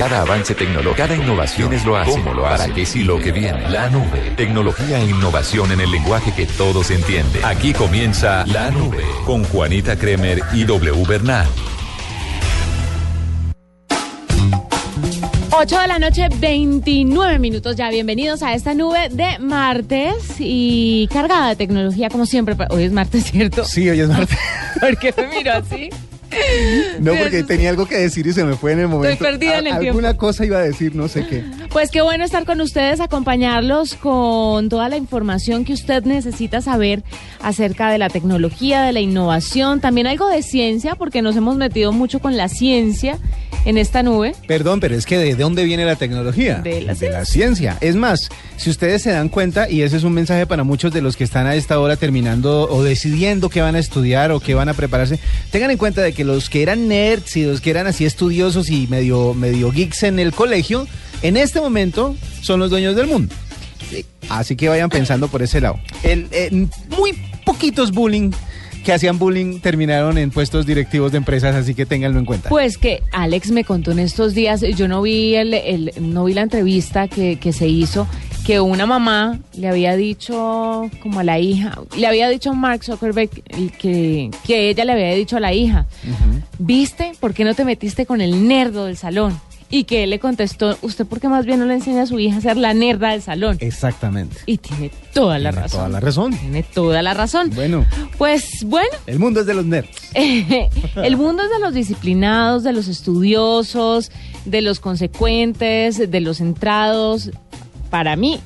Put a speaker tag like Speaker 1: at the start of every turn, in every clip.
Speaker 1: Cada avance tecnológico, cada innovación es lo hace. ¿Cómo lo hace? ¿Para qué sí lo que viene? La nube. Tecnología e innovación en el lenguaje que todos entienden. Aquí comienza La Nube con Juanita Kremer y W Bernal.
Speaker 2: 8 de la noche, 29 minutos ya. Bienvenidos a esta nube de martes y cargada de tecnología como siempre. Hoy es martes, ¿cierto?
Speaker 3: Sí, hoy es martes.
Speaker 2: ¿Por qué me miro así?
Speaker 3: No, porque tenía algo que decir y se me fue en el momento.
Speaker 2: Estoy perdida en el
Speaker 3: Alguna
Speaker 2: tiempo.
Speaker 3: cosa iba a decir, no sé qué.
Speaker 2: Pues qué bueno estar con ustedes, acompañarlos con toda la información que usted necesita saber acerca de la tecnología, de la innovación, también algo de ciencia, porque nos hemos metido mucho con la ciencia en esta nube.
Speaker 3: Perdón, pero es que ¿de dónde viene la tecnología?
Speaker 2: De la
Speaker 3: ciencia. Es más, si ustedes se dan cuenta, y ese es un mensaje para muchos de los que están a esta hora terminando o decidiendo qué van a estudiar o qué van a prepararse, tengan en cuenta de que los que eran nerds y los que eran así estudiosos y medio, medio geeks en el colegio, en este momento son los dueños del mundo. Así que vayan pensando por ese lado. El, eh, muy poquitos bullying que hacían bullying terminaron en puestos directivos de empresas, así que ténganlo en cuenta.
Speaker 2: Pues que Alex me contó en estos días, yo no vi el, el- no vi la entrevista que, que se hizo, que una mamá le había dicho como a la hija, le había dicho a Mark Zuckerberg que, que ella le había dicho a la hija, ¿viste? ¿Por qué no te metiste con el nerdo del salón? Y que él le contestó, ¿usted por qué más bien no le enseña a su hija a ser la nerda del salón?
Speaker 3: Exactamente.
Speaker 2: Y tiene toda la
Speaker 3: Tiene
Speaker 2: razón.
Speaker 3: Toda la razón.
Speaker 2: Tiene toda la razón.
Speaker 3: Bueno,
Speaker 2: Pues bueno,
Speaker 3: el mundo es de los nerds.
Speaker 2: el mundo es de los disciplinados, de los estudiosos, de los consecuentes, de los centrados. Para mí,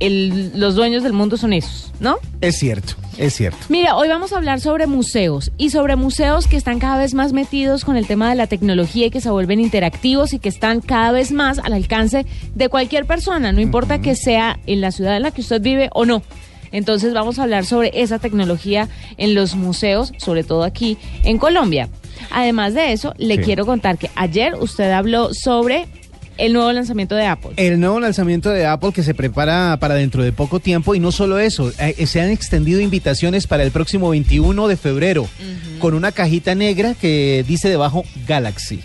Speaker 2: el- los dueños del mundo son esos, ¿no?
Speaker 3: Es cierto, es cierto.
Speaker 2: Mira, hoy vamos a hablar sobre museos y sobre museos que están cada vez más metidos con el tema de la tecnología y que se vuelven interactivos y que están cada vez más al alcance de cualquier persona, no importa que sea en la ciudad en la que usted vive o no. Entonces vamos a hablar sobre esa tecnología en los museos, sobre todo aquí en Colombia. Además de eso, le
Speaker 3: Sí.
Speaker 2: quiero contar que ayer usted habló sobre el nuevo lanzamiento de Apple.
Speaker 3: El nuevo lanzamiento de Apple que se prepara para dentro de poco tiempo y no solo eso, eh, se han extendido invitaciones para el próximo 21 de febrero con una cajita negra que dice debajo Galaxy.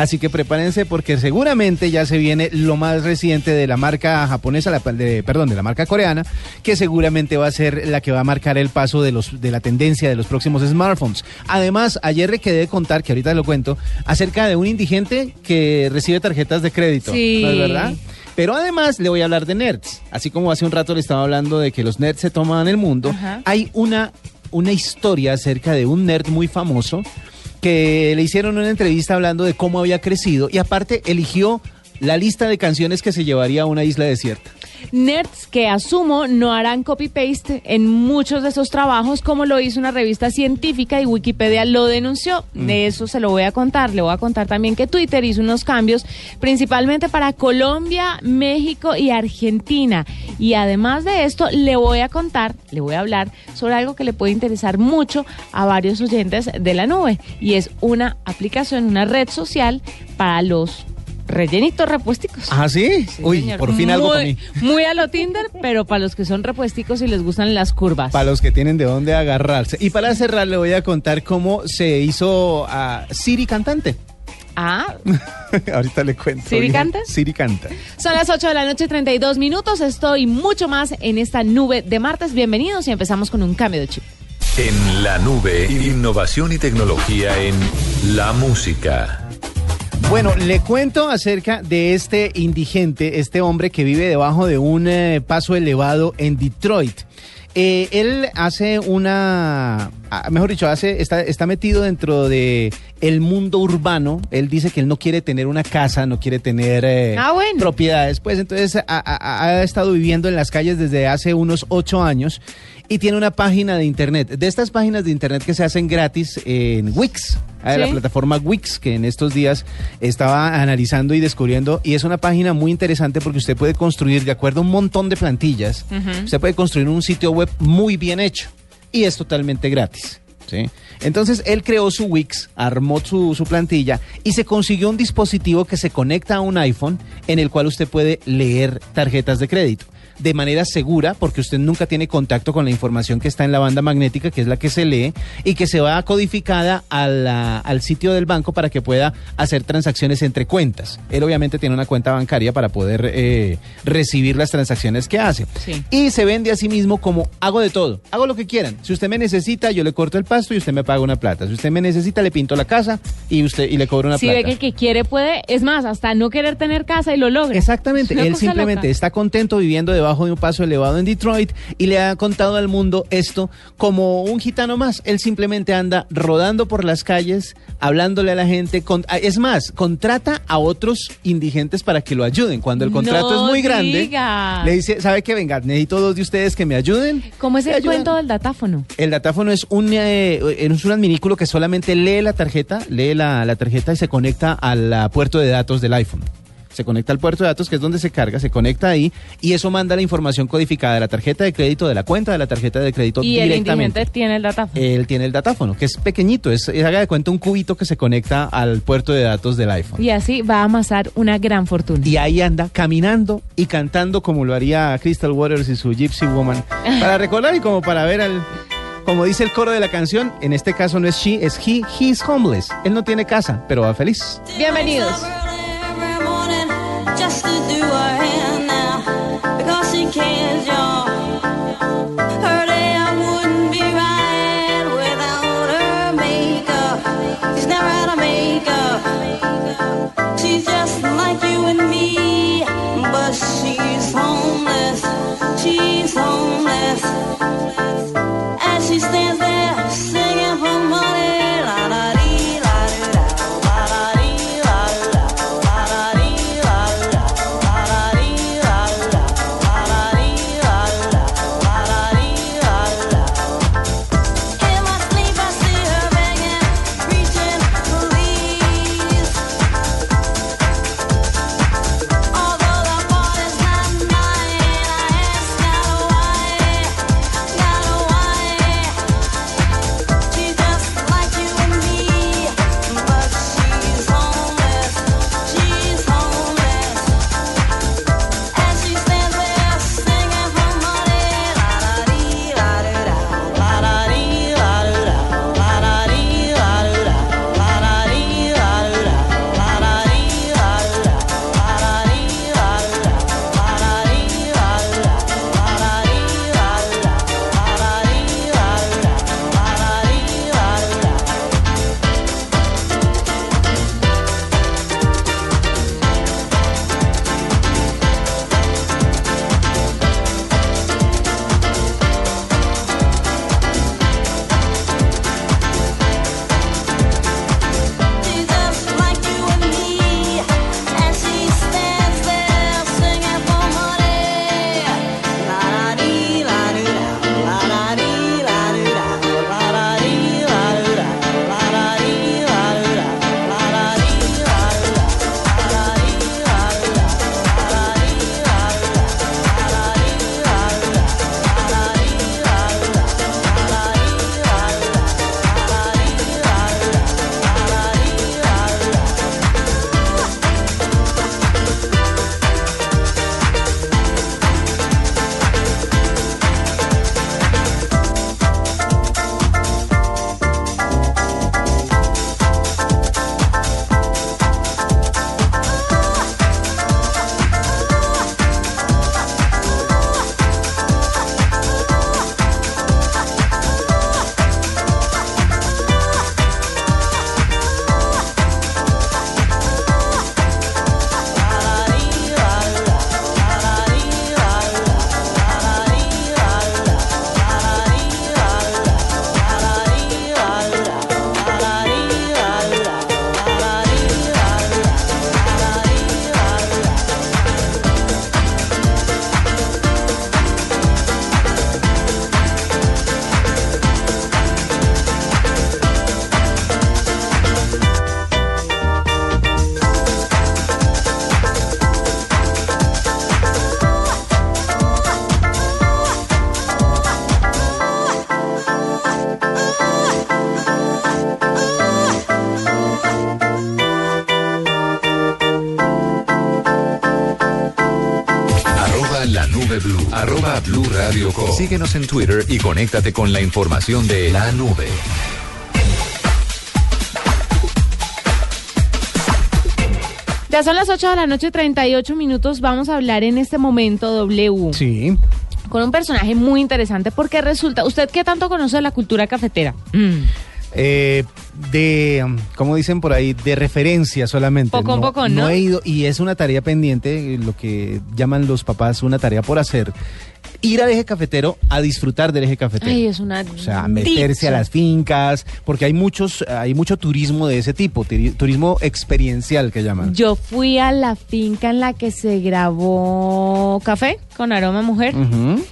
Speaker 3: Así que prepárense porque seguramente ya se viene lo más reciente de la marca japonesa, la, de- perdón, de la marca coreana, que seguramente va a ser la que va a marcar el paso de, los, de la tendencia de los próximos smartphones. Además, ayer le quedé contar, que ahorita lo cuento, acerca de un indigente que recibe tarjetas de crédito.
Speaker 2: Sí.
Speaker 3: ¿No es verdad? Pero además le voy a hablar de nerds. Así como hace un rato le estaba hablando de que los nerds se toman el mundo,
Speaker 2: Ajá.
Speaker 3: hay una, una historia acerca de un nerd muy famoso que le hicieron una entrevista hablando de cómo había crecido y aparte eligió la lista de canciones que se llevaría a una isla desierta.
Speaker 2: Nerds que asumo no harán copy-paste en muchos de esos trabajos como lo hizo una revista científica y Wikipedia lo denunció. De eso se lo voy a contar. Le voy a contar también que Twitter hizo unos cambios principalmente para Colombia, México y Argentina. Y además de esto le voy a contar, le voy a hablar sobre algo que le puede interesar mucho a varios oyentes de la nube y es una aplicación, una red social para los rellenitos repuesticos.
Speaker 3: ¿Ah, sí?
Speaker 2: Sí,
Speaker 3: Uy,
Speaker 2: señor.
Speaker 3: por fin algo para
Speaker 2: Muy-
Speaker 3: mí.
Speaker 2: Muy a lo Tinder, pero para los que son repuesticos y les gustan las curvas.
Speaker 3: Para los que tienen de dónde agarrarse. Y para cerrar le voy a contar cómo se hizo a Siri cantante.
Speaker 2: Ah,
Speaker 3: Ahorita le cuento.
Speaker 2: ¿Siri
Speaker 3: bien.
Speaker 2: canta?
Speaker 3: Siri canta.
Speaker 2: son las 8 de la noche, 32 minutos. Estoy mucho más en esta nube de martes. Bienvenidos y empezamos con un cambio de chip.
Speaker 1: En la nube, innovación y tecnología en la música.
Speaker 3: Bueno, le cuento acerca de este indigente, este hombre que vive debajo de un eh, paso elevado en Detroit. Eh, él hace una, ah, mejor dicho, hace, está, está metido dentro de el mundo urbano. Él dice que él no quiere tener una casa, no quiere tener eh,
Speaker 2: Ah, bueno.
Speaker 3: propiedades. Pues entonces ha, ha- ha estado viviendo en las calles desde hace unos ocho años y tiene una página de internet. De estas páginas de internet que se hacen gratis en Wix, a la plataforma Wix, que en estos días estaba analizando y descubriendo. Y es una página muy interesante porque usted puede construir, de acuerdo a un montón de plantillas, usted puede construir un sitio web muy bien hecho y es totalmente gratis. ¿sí? Entonces él creó su Wix, armó su, su plantilla y se consiguió un dispositivo que se conecta a un iPhone en el cual usted puede leer tarjetas de crédito. De manera segura, porque usted nunca tiene contacto con la información que está en la banda magnética, que es la que se lee, y que se va codificada a la- al sitio del banco para que pueda hacer transacciones entre cuentas. Él obviamente tiene una cuenta bancaria para poder eh, recibir las transacciones que hace.
Speaker 2: Sí.
Speaker 3: Y se vende a sí mismo como hago de todo, hago lo que quieran. Si usted me necesita, yo le corto el pasto y usted me paga una plata. Si usted me necesita, le pinto la casa y usted y le cobro una
Speaker 2: Si
Speaker 3: plata.
Speaker 2: ve que el que quiere puede, es más, hasta no querer tener casa y lo logra.
Speaker 3: Exactamente, él simplemente
Speaker 2: loca.
Speaker 3: está contento viviendo debajo de un paso elevado en Detroit y le ha contado al mundo esto como un gitano más. Él simplemente anda rodando por las calles, hablándole a la gente. con- es más, contrata a otros indigentes para que lo ayuden. Cuando el contrato
Speaker 2: No
Speaker 3: es muy grande,
Speaker 2: diga.
Speaker 3: le dice, ¿sabe qué? Venga, necesito dos de ustedes que me ayuden.
Speaker 2: ¿Cómo es el
Speaker 3: ayudan.
Speaker 2: cuento del datáfono?
Speaker 3: El datáfono es un, eh, es un adminículo que solamente lee la tarjeta, lee la, la tarjeta y se conecta al puerto de datos del iPhone. Se conecta al puerto de datos, que es donde se carga, se conecta ahí y eso manda la información codificada de la tarjeta de crédito, de la cuenta de la tarjeta de crédito
Speaker 2: Y
Speaker 3: directamente.
Speaker 2: indigente tiene el datáfono.
Speaker 3: Él tiene el datáfono, que es pequeñito, es, es, haga de cuenta un cubito que se conecta al puerto de datos del iPhone.
Speaker 2: Y así va a amasar una gran fortuna.
Speaker 3: Y ahí anda caminando y cantando como lo haría Crystal Waters y su Gypsy Woman. Para recordar y como para ver al... Como dice el coro de la canción, en este caso no es she, es he, he is homeless. Él no tiene casa, pero va feliz.
Speaker 2: Bienvenidos.
Speaker 4: Just to do her hair now, because she cares,
Speaker 1: Síguenos en Twitter y conéctate con la información de la nube.
Speaker 2: Ya son las 8 de la noche, 38 minutos. Vamos a hablar en este momento, W,
Speaker 3: Sí.
Speaker 2: con un personaje muy interesante porque resulta, ¿usted qué tanto conoce de la cultura cafetera? Mm.
Speaker 3: Eh, de, como dicen por ahí, de referencia solamente.
Speaker 2: Poco a poco, ¿no?
Speaker 3: he ido, y es una tarea pendiente, lo que llaman los papás una tarea por hacer. Ir al eje cafetero a disfrutar del eje cafetero.
Speaker 2: Ay, es una
Speaker 3: O sea, meterse a las fincas, porque hay muchos, hay mucho turismo de ese tipo, turi- turismo experiencial que llaman.
Speaker 2: Yo fui a la finca en la que se grabó Café con Aroma Mujer.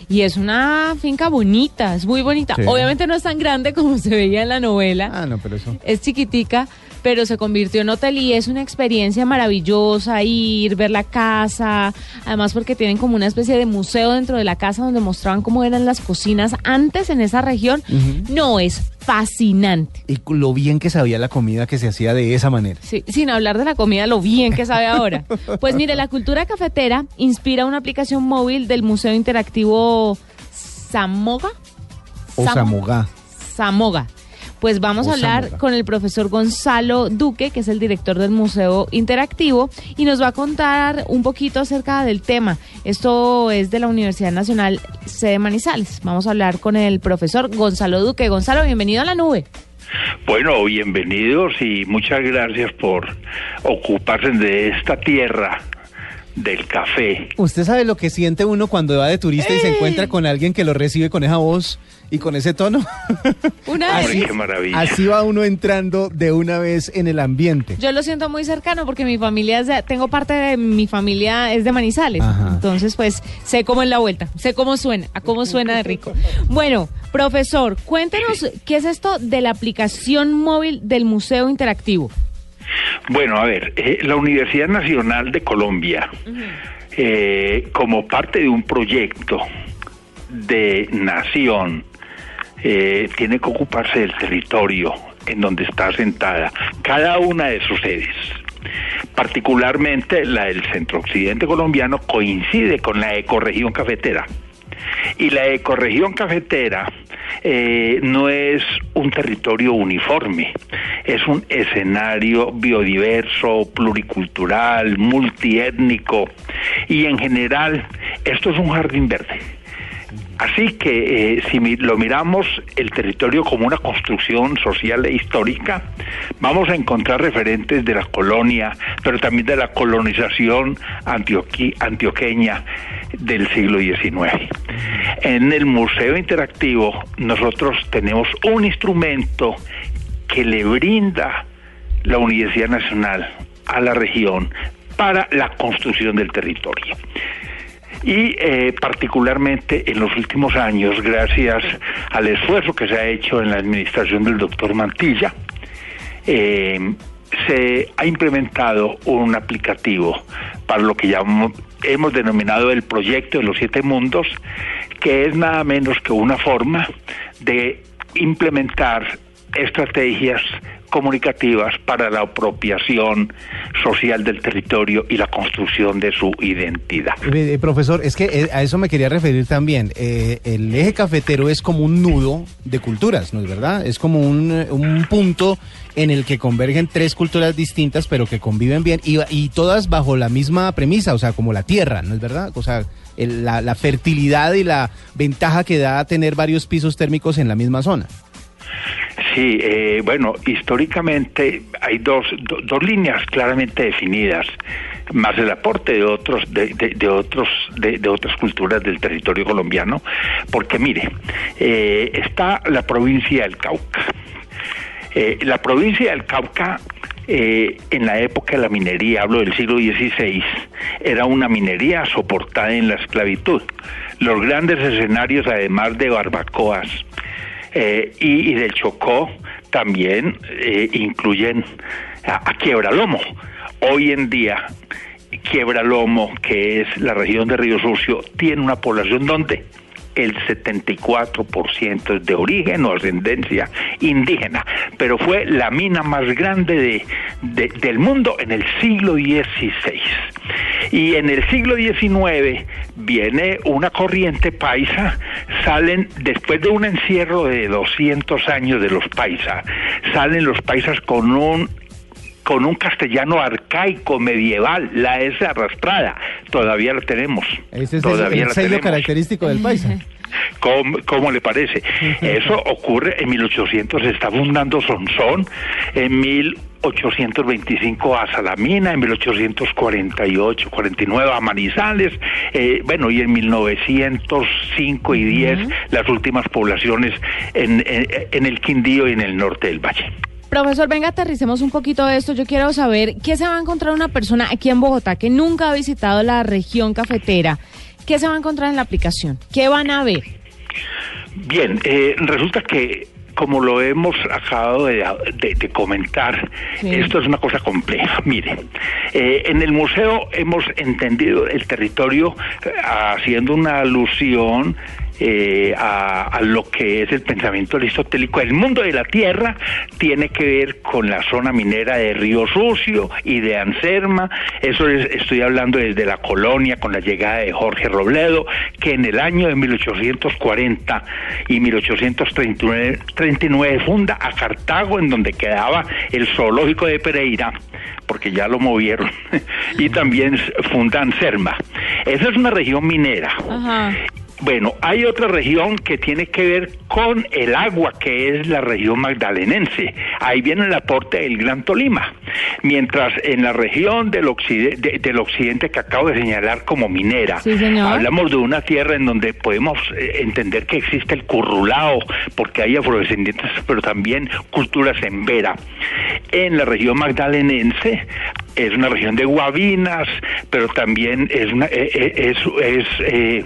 Speaker 2: Y es una finca bonita, es muy bonita.
Speaker 3: Sí.
Speaker 2: Obviamente no es tan grande como se veía en la novela.
Speaker 3: Ah, no, pero eso.
Speaker 2: Es chiquitica, pero se convirtió en hotel y es una experiencia maravillosa ir, ver la casa. Además porque tienen como una especie de museo dentro de la casa donde mostraban cómo eran las cocinas antes en esa región. No, es fascinante.
Speaker 3: Y lo bien que sabía la comida que se hacía de esa manera.
Speaker 2: Sí, sin hablar de la comida, lo bien que sabe ahora. Pues mire, la cultura cafetera inspira una aplicación móvil del Museo Interactivo Samoga.
Speaker 3: O Samogá.
Speaker 2: Samoga. Pues vamos
Speaker 3: O
Speaker 2: a hablar con el profesor Gonzalo Duque, que es el director del Museo Interactivo, y nos va a contar un poquito acerca del tema. Esto es de la Universidad Nacional Sede Manizales. Vamos a hablar con el profesor Gonzalo Duque. Gonzalo, bienvenido a la nube.
Speaker 5: Bueno, bienvenidos y muchas gracias por ocuparse de esta tierra del café.
Speaker 3: ¿Usted sabe lo que siente uno cuando va de turista y se encuentra con alguien que lo recibe con esa voz y con ese tono?
Speaker 2: Una vez.
Speaker 5: Hombre, qué maravilla.
Speaker 3: Así va uno entrando de una vez en el ambiente.
Speaker 2: Yo lo siento muy cercano porque mi familia es de, tengo parte de mi familia es de Manizales.
Speaker 3: Ajá.
Speaker 2: Entonces, pues, sé cómo es la vuelta, sé cómo suena, a cómo suena de rico. Bueno, profesor, cuéntenos qué es esto de la aplicación móvil del Museo Interactivo.
Speaker 5: Bueno, a ver, eh, la Universidad Nacional de Colombia, eh, como parte de un proyecto de nación, eh, tiene que ocuparse del territorio en donde está sentada cada una de sus sedes. Particularmente la del centro occidente colombiano coincide con la ecorregión cafetera. Y la ecorregión cafetera eh, no es un territorio uniforme, es un escenario biodiverso, pluricultural, multiétnico y en general esto es un jardín verde. Así que eh, si lo miramos el territorio como una construcción social e histórica, vamos a encontrar referentes de la colonia, pero también de la colonización antioqueña del siglo XIX. En el Museo Interactivo nosotros tenemos un instrumento que le brinda la Universidad Nacional a la región para la construcción del territorio. Y eh, particularmente en los últimos años, gracias al esfuerzo que se ha hecho en la administración del doctor Mantilla, eh, se ha implementado un aplicativo para lo que llamamos, hemos denominado el proyecto de los siete mundos, que es nada menos que una forma de implementar estrategias comunicativas para la apropiación social del territorio y la construcción de su identidad.
Speaker 3: Eh, eh, profesor, es que eh, a eso me quería referir también. El eje cafetero es como un nudo de culturas, ¿no es verdad? Es como un, un punto en el que convergen tres culturas distintas, pero que conviven bien y, todas bajo la misma premisa, o sea, como la tierra, ¿no es verdad? O sea, el- la, la fertilidad y la ventaja que da tener varios pisos térmicos en la misma zona.
Speaker 5: Sí, eh, bueno, históricamente hay dos, do- dos líneas claramente definidas, más el aporte de otros, de, de- de otros, de, de otras culturas del territorio colombiano, porque mire, eh, está la provincia del Cauca. Eh, la provincia del Cauca, eh, en la época de la minería, hablo del siglo XVI, era una minería soportada en la esclavitud. Los grandes escenarios, además de barbacoas eh, y, del Chocó, también incluyen a, a Quiebralomo. Hoy en día, Quiebralomo, que es la región de Río Sucio, tiene una población donde el 74% es de origen o ascendencia indígena, pero fue la mina más grande de, de- del mundo en el siglo XVI. Y en el siglo XIX viene una corriente paisa, salen, después de un encierro de 200 años de los paisas, salen los paisas con un con un castellano arcaico, medieval, la S arrastrada, todavía la tenemos.
Speaker 3: Ese es el-
Speaker 5: todavía
Speaker 3: el sello
Speaker 5: tenemos.
Speaker 3: característico del paisa.
Speaker 5: ¿Cómo, cómo le parece? Eso ocurre en 1800, se está fundando Sonsón, en 1825 a Salamina, en 1848, 49 a Manizales, eh, bueno, y en 1905 y 10 las últimas poblaciones en, en, en el Quindío y en el norte del Valle.
Speaker 2: Profesor, venga, aterricemos un poquito de esto. Yo quiero saber qué se va a encontrar una persona aquí en Bogotá que nunca ha visitado la región cafetera. ¿Qué se va a encontrar en la aplicación? ¿Qué van a ver?
Speaker 5: Bien, eh, resulta que como lo hemos acabado de, de- de comentar,
Speaker 2: Sí.
Speaker 5: esto es una cosa compleja. Mire, eh, en el museo hemos entendido el territorio eh, haciendo una alusión eh, a, a lo que es el pensamiento aristotélico. El mundo de la tierra tiene que ver con la zona minera de Río Sucio y de Anserma. Eso es- estoy hablando desde la colonia con la llegada de Jorge Robledo, que en el año de 1840 y 1839 39 funda a Cartago, en donde quedaba el zoológico de Pereira, porque ya lo movieron, y también funda Anserma. Esa es una región minera. Bueno, hay otra región que tiene que ver con el agua, que es la región magdalenense. Ahí viene el aporte del Gran Tolima. Mientras en la región del, occide- de- del occidente que acabo de señalar como minera,
Speaker 2: Sí,
Speaker 5: hablamos de una tierra en donde podemos eh, entender que existe el currulao, porque hay afrodescendientes, pero también culturas en vera. En la región magdalenense es una región de guabinas, pero también es eh, eh, es, es, eh,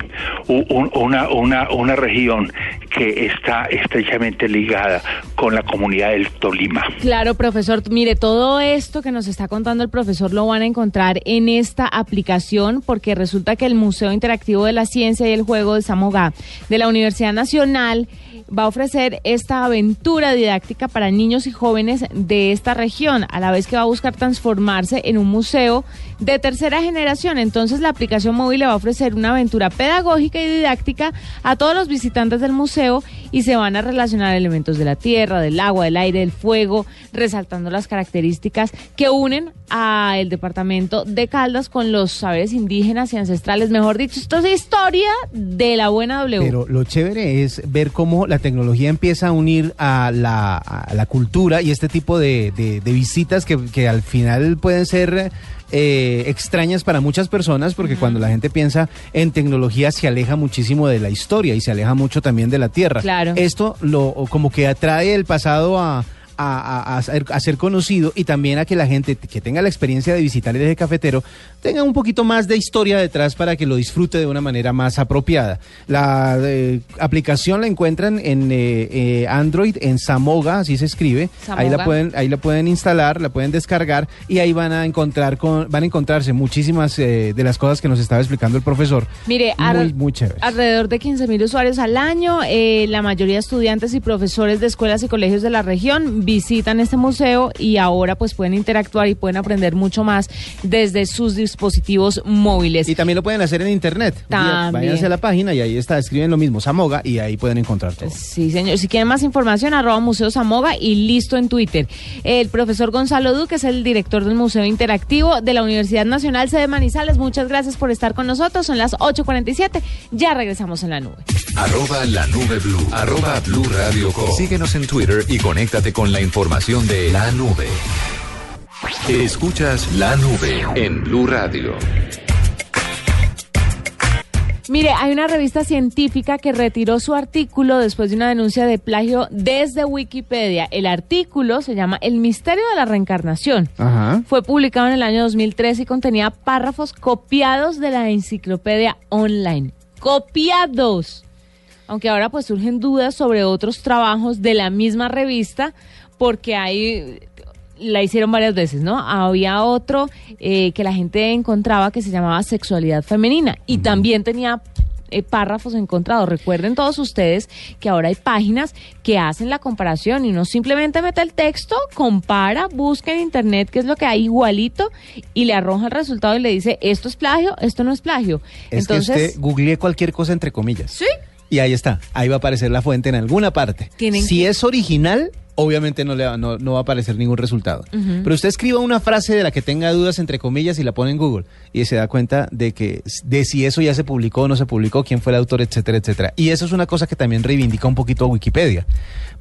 Speaker 5: una, una, una región que está estrechamente ligada con la comunidad del Tolima.
Speaker 2: Claro, profesor. Mire, todo esto que nos está contando el profesor lo van a encontrar en esta aplicación porque resulta que el Museo Interactivo de la Ciencia y el Juego de Samogá de la Universidad Nacional va a ofrecer esta aventura didáctica para niños y jóvenes de esta región, a la vez que va a buscar transformarse en un museo de tercera generación. Entonces la aplicación móvil le va a ofrecer una aventura pedagógica y didáctica a todos los visitantes del museo y se van a relacionar elementos de la tierra, del agua, del aire, del fuego, resaltando las características que unen a el departamento de Caldas con los saberes indígenas y ancestrales. Mejor dicho, esto es historia de la buena W.
Speaker 3: Pero lo chévere es ver cómo la tecnología empieza a unir a la, cultura y este tipo de, visitas que al final pueden ser eh, extrañas para muchas personas porque cuando la gente piensa en tecnología se aleja muchísimo de la historia y se aleja mucho también de la tierra.
Speaker 2: Claro.
Speaker 3: Esto lo como que atrae el pasado a... A, a- a ser, a ser conocido y también a que la gente que tenga la experiencia de visitar el eje cafetero tenga un poquito más de historia detrás para que lo disfrute de una manera más apropiada. La eh, aplicación la encuentran en eh, eh, Android, en Samoga, así se escribe. Ahí la
Speaker 2: Samoga.
Speaker 3: pueden, ahí la pueden instalar, la pueden descargar y ahí van a encontrar con, van a encontrarse muchísimas de las cosas que nos estaba explicando el profesor.
Speaker 2: Mire,
Speaker 3: muy,
Speaker 2: ar-
Speaker 3: muy chévere.
Speaker 2: alrededor de 15 mil usuarios al año, la mayoría de estudiantes y profesores de escuelas y colegios de la región visitan este museo y ahora pues pueden interactuar y pueden aprender mucho más desde sus dispositivos móviles.
Speaker 3: Y también lo pueden hacer en internet.
Speaker 2: También.
Speaker 3: Váyanse a la página y ahí está, escriben lo mismo, Samoga, y ahí pueden encontrar todo.
Speaker 2: Sí, señor. Si quieren más información, arroba Museo Zamoga y listo en Twitter. El profesor Gonzalo Duque es el director del Museo Interactivo de la Universidad Nacional Sede Manizales. Muchas gracias por estar con nosotros. Son las 8.47. Ya regresamos en la nube.
Speaker 1: Arroba la nube blue. Arroba blue radio com. Síguenos en Twitter y conéctate con la información de la nube. Escuchas la nube en Blue Radio.
Speaker 2: Mire, hay una revista científica que retiró su artículo después de una denuncia de plagio desde Wikipedia. El artículo se llama El misterio de la reencarnación.
Speaker 3: Ajá.
Speaker 2: Fue publicado en el año 2013 y contenía párrafos copiados de la enciclopedia online. Copiados. Aunque ahora pues surgen dudas sobre otros trabajos de la misma revista porque hay la hicieron varias veces, ¿no? Había otro eh, que la gente encontraba que se llamaba sexualidad femenina y también tenía eh, párrafos encontrados. Recuerden todos ustedes que ahora hay páginas que hacen la comparación y uno simplemente mete el texto, compara, busca en internet qué es lo que hay igualito y le arroja el resultado y le dice esto es plagio, esto no es plagio.
Speaker 3: Es que usted googlee cualquier cosa entre comillas.
Speaker 2: sí,
Speaker 3: Y ahí está, ahí va a aparecer la fuente en alguna parte.
Speaker 2: Tienen
Speaker 3: si
Speaker 2: que-
Speaker 3: es original, obviamente no, le va, no, no va a aparecer ningún resultado. Pero usted escriba una frase de la que tenga dudas entre comillas y la pone en Google y se da cuenta de que de si eso ya se publicó o no se publicó, quién fue el autor, etcétera, etcétera. Y eso es una cosa que también reivindica un poquito a Wikipedia,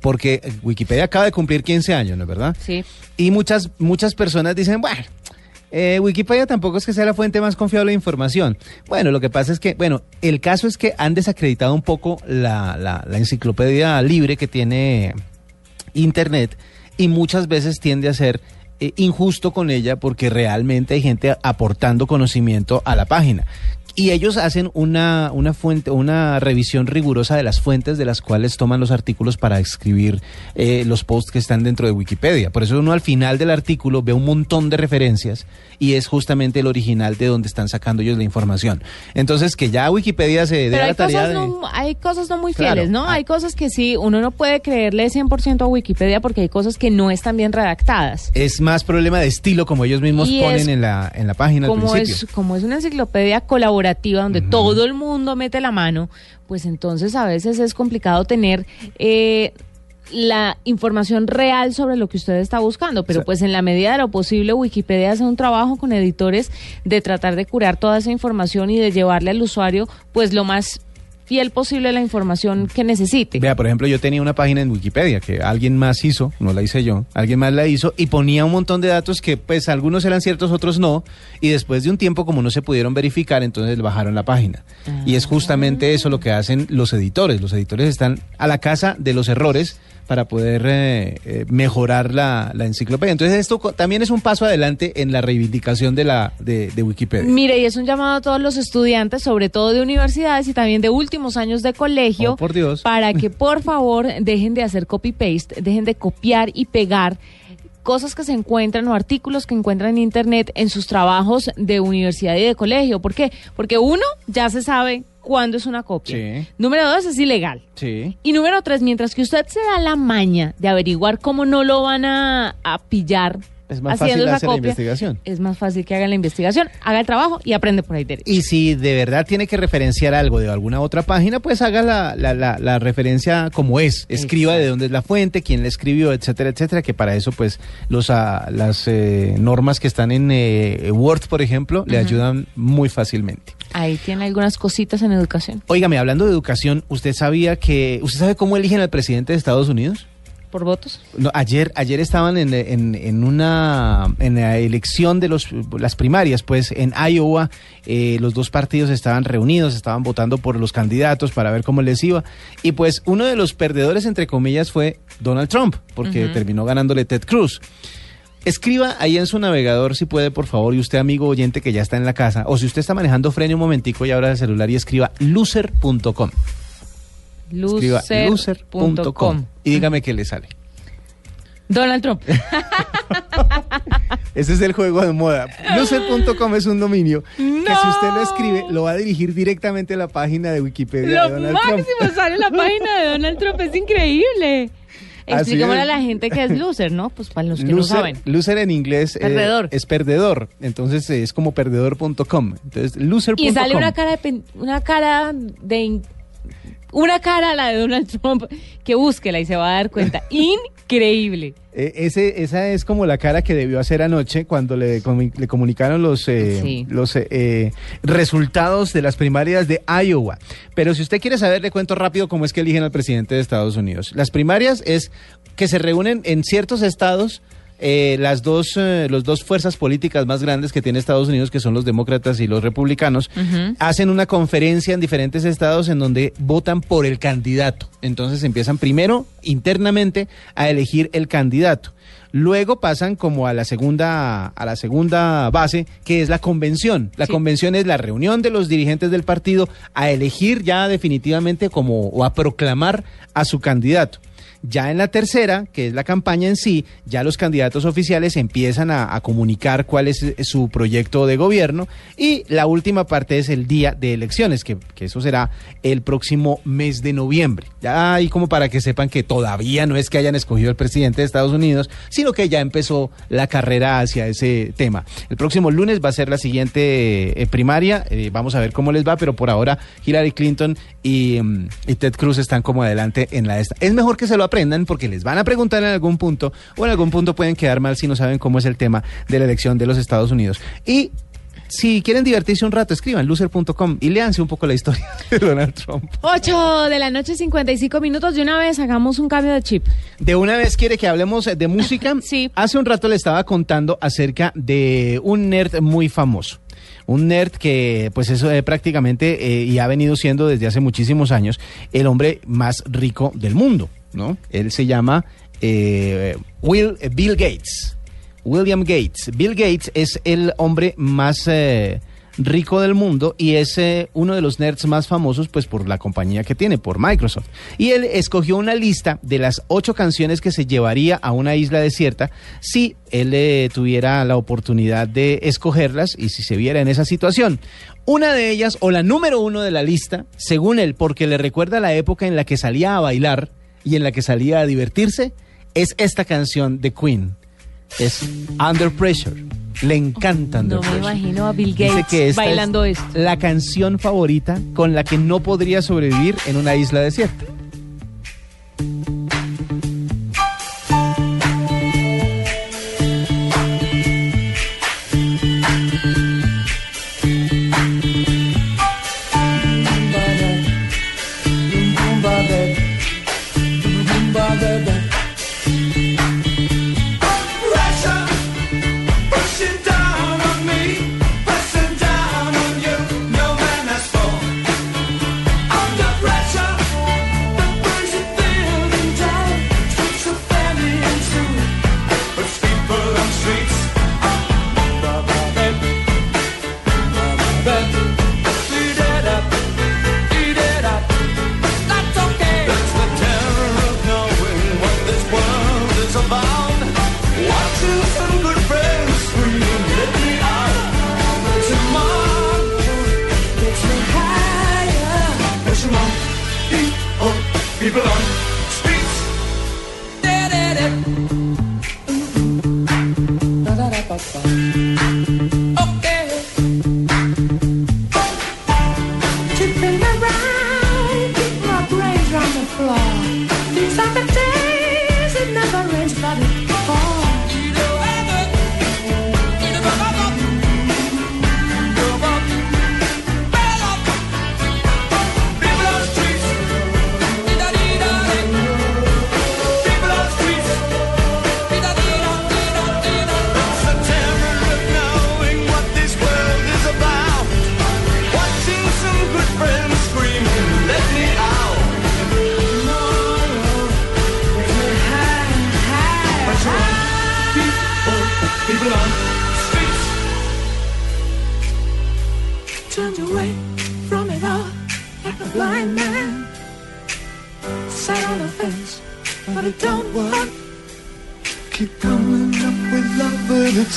Speaker 3: porque eh, Wikipedia acaba de cumplir 15 años, ¿no es verdad?
Speaker 2: sí.
Speaker 3: Y muchas, muchas personas dicen, bueno, eh, Wikipedia tampoco es que sea la fuente más confiable de información. Bueno, lo que pasa es que, bueno, el caso es que han desacreditado un poco la, enciclopedia libre que tiene Internet y muchas veces tiende a ser eh, injusto con ella porque realmente hay gente aportando conocimiento a la página. Y ellos hacen una, una fuente, una revisión rigurosa de las fuentes de las cuales toman los artículos para escribir eh, los posts que están dentro de Wikipedia. Por eso uno al final del artículo ve un montón de referencias y es justamente el original de donde están sacando ellos la información. Entonces, que ya Wikipedia se dé
Speaker 2: Pero
Speaker 3: a
Speaker 2: hay
Speaker 3: la tarea
Speaker 2: cosas,
Speaker 3: de...
Speaker 2: no, hay cosas no muy
Speaker 3: Claro.
Speaker 2: fieles, ¿no?
Speaker 3: Ah.
Speaker 2: Hay cosas que sí, uno no puede creerle 100% a Wikipedia porque hay cosas que no están bien redactadas.
Speaker 3: Es más problema de estilo, como ellos mismos
Speaker 2: Y
Speaker 3: ponen en la, en la página al
Speaker 2: Como
Speaker 3: principio.
Speaker 2: es, como es una enciclopedia colaborativa donde todo el mundo mete la mano, pues entonces a veces es complicado tener eh, la información real sobre lo que usted está buscando, pero pues en la medida de lo posible Wikipedia hace un trabajo con editores de tratar de curar toda esa información y de llevarle al usuario pues lo más fiel posible la información que necesite.
Speaker 3: Vea, por ejemplo, yo tenía una página en Wikipedia que alguien más hizo, no la hice yo, alguien más la hizo y ponía un montón de datos que pues algunos eran ciertos, otros no, y después de un tiempo como no se pudieron verificar, entonces bajaron la página. Y es justamente eso lo que hacen los editores, los editores están a la casa de los errores para poder eh, eh, mejorar la, la enciclopedia. Entonces esto también es un paso adelante en la reivindicación de la de, de Wikipedia.
Speaker 2: Mire, y es un llamado a todos los estudiantes, sobre todo de universidades y también de últimos años de colegio,
Speaker 3: Oh, por Dios.
Speaker 2: para que por favor dejen de hacer copy-paste, dejen de copiar y pegar cosas que se encuentran o artículos que encuentran en internet en sus trabajos de universidad y de colegio. ¿Por qué? Porque uno ya se sabe cuándo es una copia.
Speaker 3: Sí.
Speaker 2: Número dos es ilegal.
Speaker 3: Sí.
Speaker 2: Y número tres, mientras que usted se da la maña de averiguar cómo no lo van a, a pillar
Speaker 3: Es más
Speaker 2: haciendo
Speaker 3: fácil
Speaker 2: esa
Speaker 3: hacer la
Speaker 2: copia,
Speaker 3: investigación.
Speaker 2: es más fácil que haga la investigación, haga el trabajo y aprende por ahí derecho.
Speaker 3: Y si de verdad tiene que referenciar algo de alguna otra página, pues haga la, la, la, la referencia como es. Escriba de dónde es la fuente, quién la escribió, etcétera, etcétera, que para eso pues los ah, las eh, normas que están en eh, Word, por ejemplo, le ayudan muy fácilmente.
Speaker 2: Ahí tiene algunas cositas en educación.
Speaker 3: Óigame, hablando de educación, ¿usted sabía que... ¿Usted sabe cómo eligen al presidente de Estados Unidos?
Speaker 2: ¿Por votos?
Speaker 3: No, ayer, ayer estaban en, en, en una en la elección de los las primarias, pues en Iowa eh, los dos partidos estaban reunidos, estaban votando por los candidatos para ver cómo les iba y pues uno de los perdedores entre comillas fue Donald Trump porque terminó ganándole Ted Cruz. Escriba ahí en su navegador si puede, por favor, y usted amigo oyente que ya está en la casa, o si usted está manejando freno un momentico y abra el celular y escriba loser.com.
Speaker 2: Loser.com.
Speaker 3: loser.com y dígame qué le sale.
Speaker 2: Donald Trump.
Speaker 3: Ese es el juego de moda. Loser.com es un dominio que si usted lo escribe, lo va a dirigir directamente a la página de Wikipedia de
Speaker 2: Lo
Speaker 3: Donald
Speaker 2: máximo
Speaker 3: Trump.
Speaker 2: sale la página de Donald Trump. Es increíble. Expliquémosle a la gente que es loser, ¿no? Pues para los que no saben.
Speaker 3: loser en inglés eh,
Speaker 2: Perdedor.
Speaker 3: es perdedor, entonces eh, es como perdedor.com. Entonces, loser.com.
Speaker 2: Y sale una cara de una cara de una cara la de Donald Trump que búsquela y se va a dar cuenta. Increíble.
Speaker 3: Eh, ese, esa es como la cara que debió hacer anoche cuando le, le comunicaron los, eh,
Speaker 2: Sí.
Speaker 3: los eh, eh, resultados de las primarias de Iowa. Pero si usted quiere saber, le cuento rápido cómo es que eligen al presidente de Estados Unidos. Las primarias es que se reúnen en ciertos estados. Eh, las dos, eh, los dos fuerzas políticas más grandes que tiene Estados Unidos, que son los demócratas y los republicanos, hacen una conferencia en diferentes estados en donde votan por el candidato. Entonces empiezan primero internamente a elegir el candidato. Luego pasan como a la segunda a la segunda base, que es la convención. La
Speaker 2: Sí.
Speaker 3: convención es la reunión de los dirigentes del partido a elegir ya definitivamente como o a proclamar a su candidato. Ya en la tercera, que es la campaña en sí, ya los candidatos oficiales empiezan a, comunicar cuál es eh, su proyecto de gobierno y la última parte es el día de elecciones, que, que eso será el próximo mes de noviembre. Ya ahí como para que sepan que todavía no es que hayan escogido el presidente de Estados Unidos, sino que ya empezó la carrera hacia ese tema. El próximo lunes va a ser la siguiente eh, primaria, eh, vamos a ver cómo les va, pero por ahora Hillary Clinton y, mm, y Ted Cruz están como adelante en la esta. Es mejor que se lo aprendan porque les van a preguntar en algún punto o en algún punto pueden quedar mal si no saben cómo es el tema de la elección de los Estados Unidos. Y si quieren divertirse un rato, escriban loser.com y léanse un poco la historia de Donald Trump.
Speaker 2: 8 de la noche, 55 minutos. De una vez hagamos un cambio de chip.
Speaker 3: De una vez quiere que hablemos de música.
Speaker 2: Sí.
Speaker 3: Hace un rato le estaba contando acerca de un nerd muy famoso. Un nerd que, pues eso eh, prácticamente, eh, y ha venido siendo desde hace muchísimos años, el hombre más rico del mundo, ¿no? Él se llama eh, Will, eh, Bill Gates. William Gates. Bill Gates es el hombre más eh, rico del mundo y es uno de los nerds más famosos pues por la compañía que tiene, por Microsoft. Y él escogió una lista de las ocho canciones que se llevaría a una isla desierta si él tuviera la oportunidad de escogerlas y si se viera en esa situación. Una de ellas, o la número uno de la lista, según él, porque le recuerda la época en la que salía a bailar y en la que salía a divertirse, es esta canción de Queen. Es Under Pressure. Le encanta Under
Speaker 2: No me
Speaker 3: Pressure.
Speaker 2: imagino a Bill
Speaker 3: Dice
Speaker 2: Gates
Speaker 3: que esta
Speaker 2: bailando
Speaker 3: es
Speaker 2: esto.
Speaker 3: La canción favorita con la que no podría sobrevivir en una isla desierta.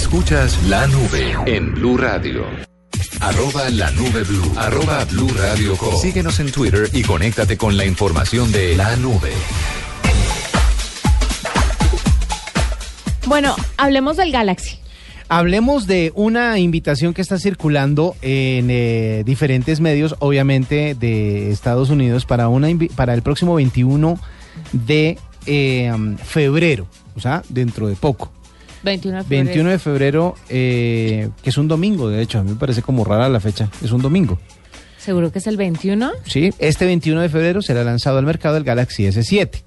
Speaker 1: Escuchas la nube en Blue Radio. Arroba la nube blue. Arroba blue radio com. Síguenos en Twitter y conéctate con la información de la nube.
Speaker 2: Bueno, hablemos del Galaxy.
Speaker 3: Hablemos de una invitación que está circulando en eh, diferentes medios, obviamente de Estados Unidos, para, una, para el próximo 21 de eh, febrero, o sea, dentro de poco.
Speaker 2: 21 de febrero.
Speaker 3: 21 de febrero, eh, que es un domingo, de hecho, a mí me parece como rara la fecha, es un domingo.
Speaker 2: Seguro que es el 21.
Speaker 3: Sí, este 21 de febrero será lanzado al mercado el Galaxy S7,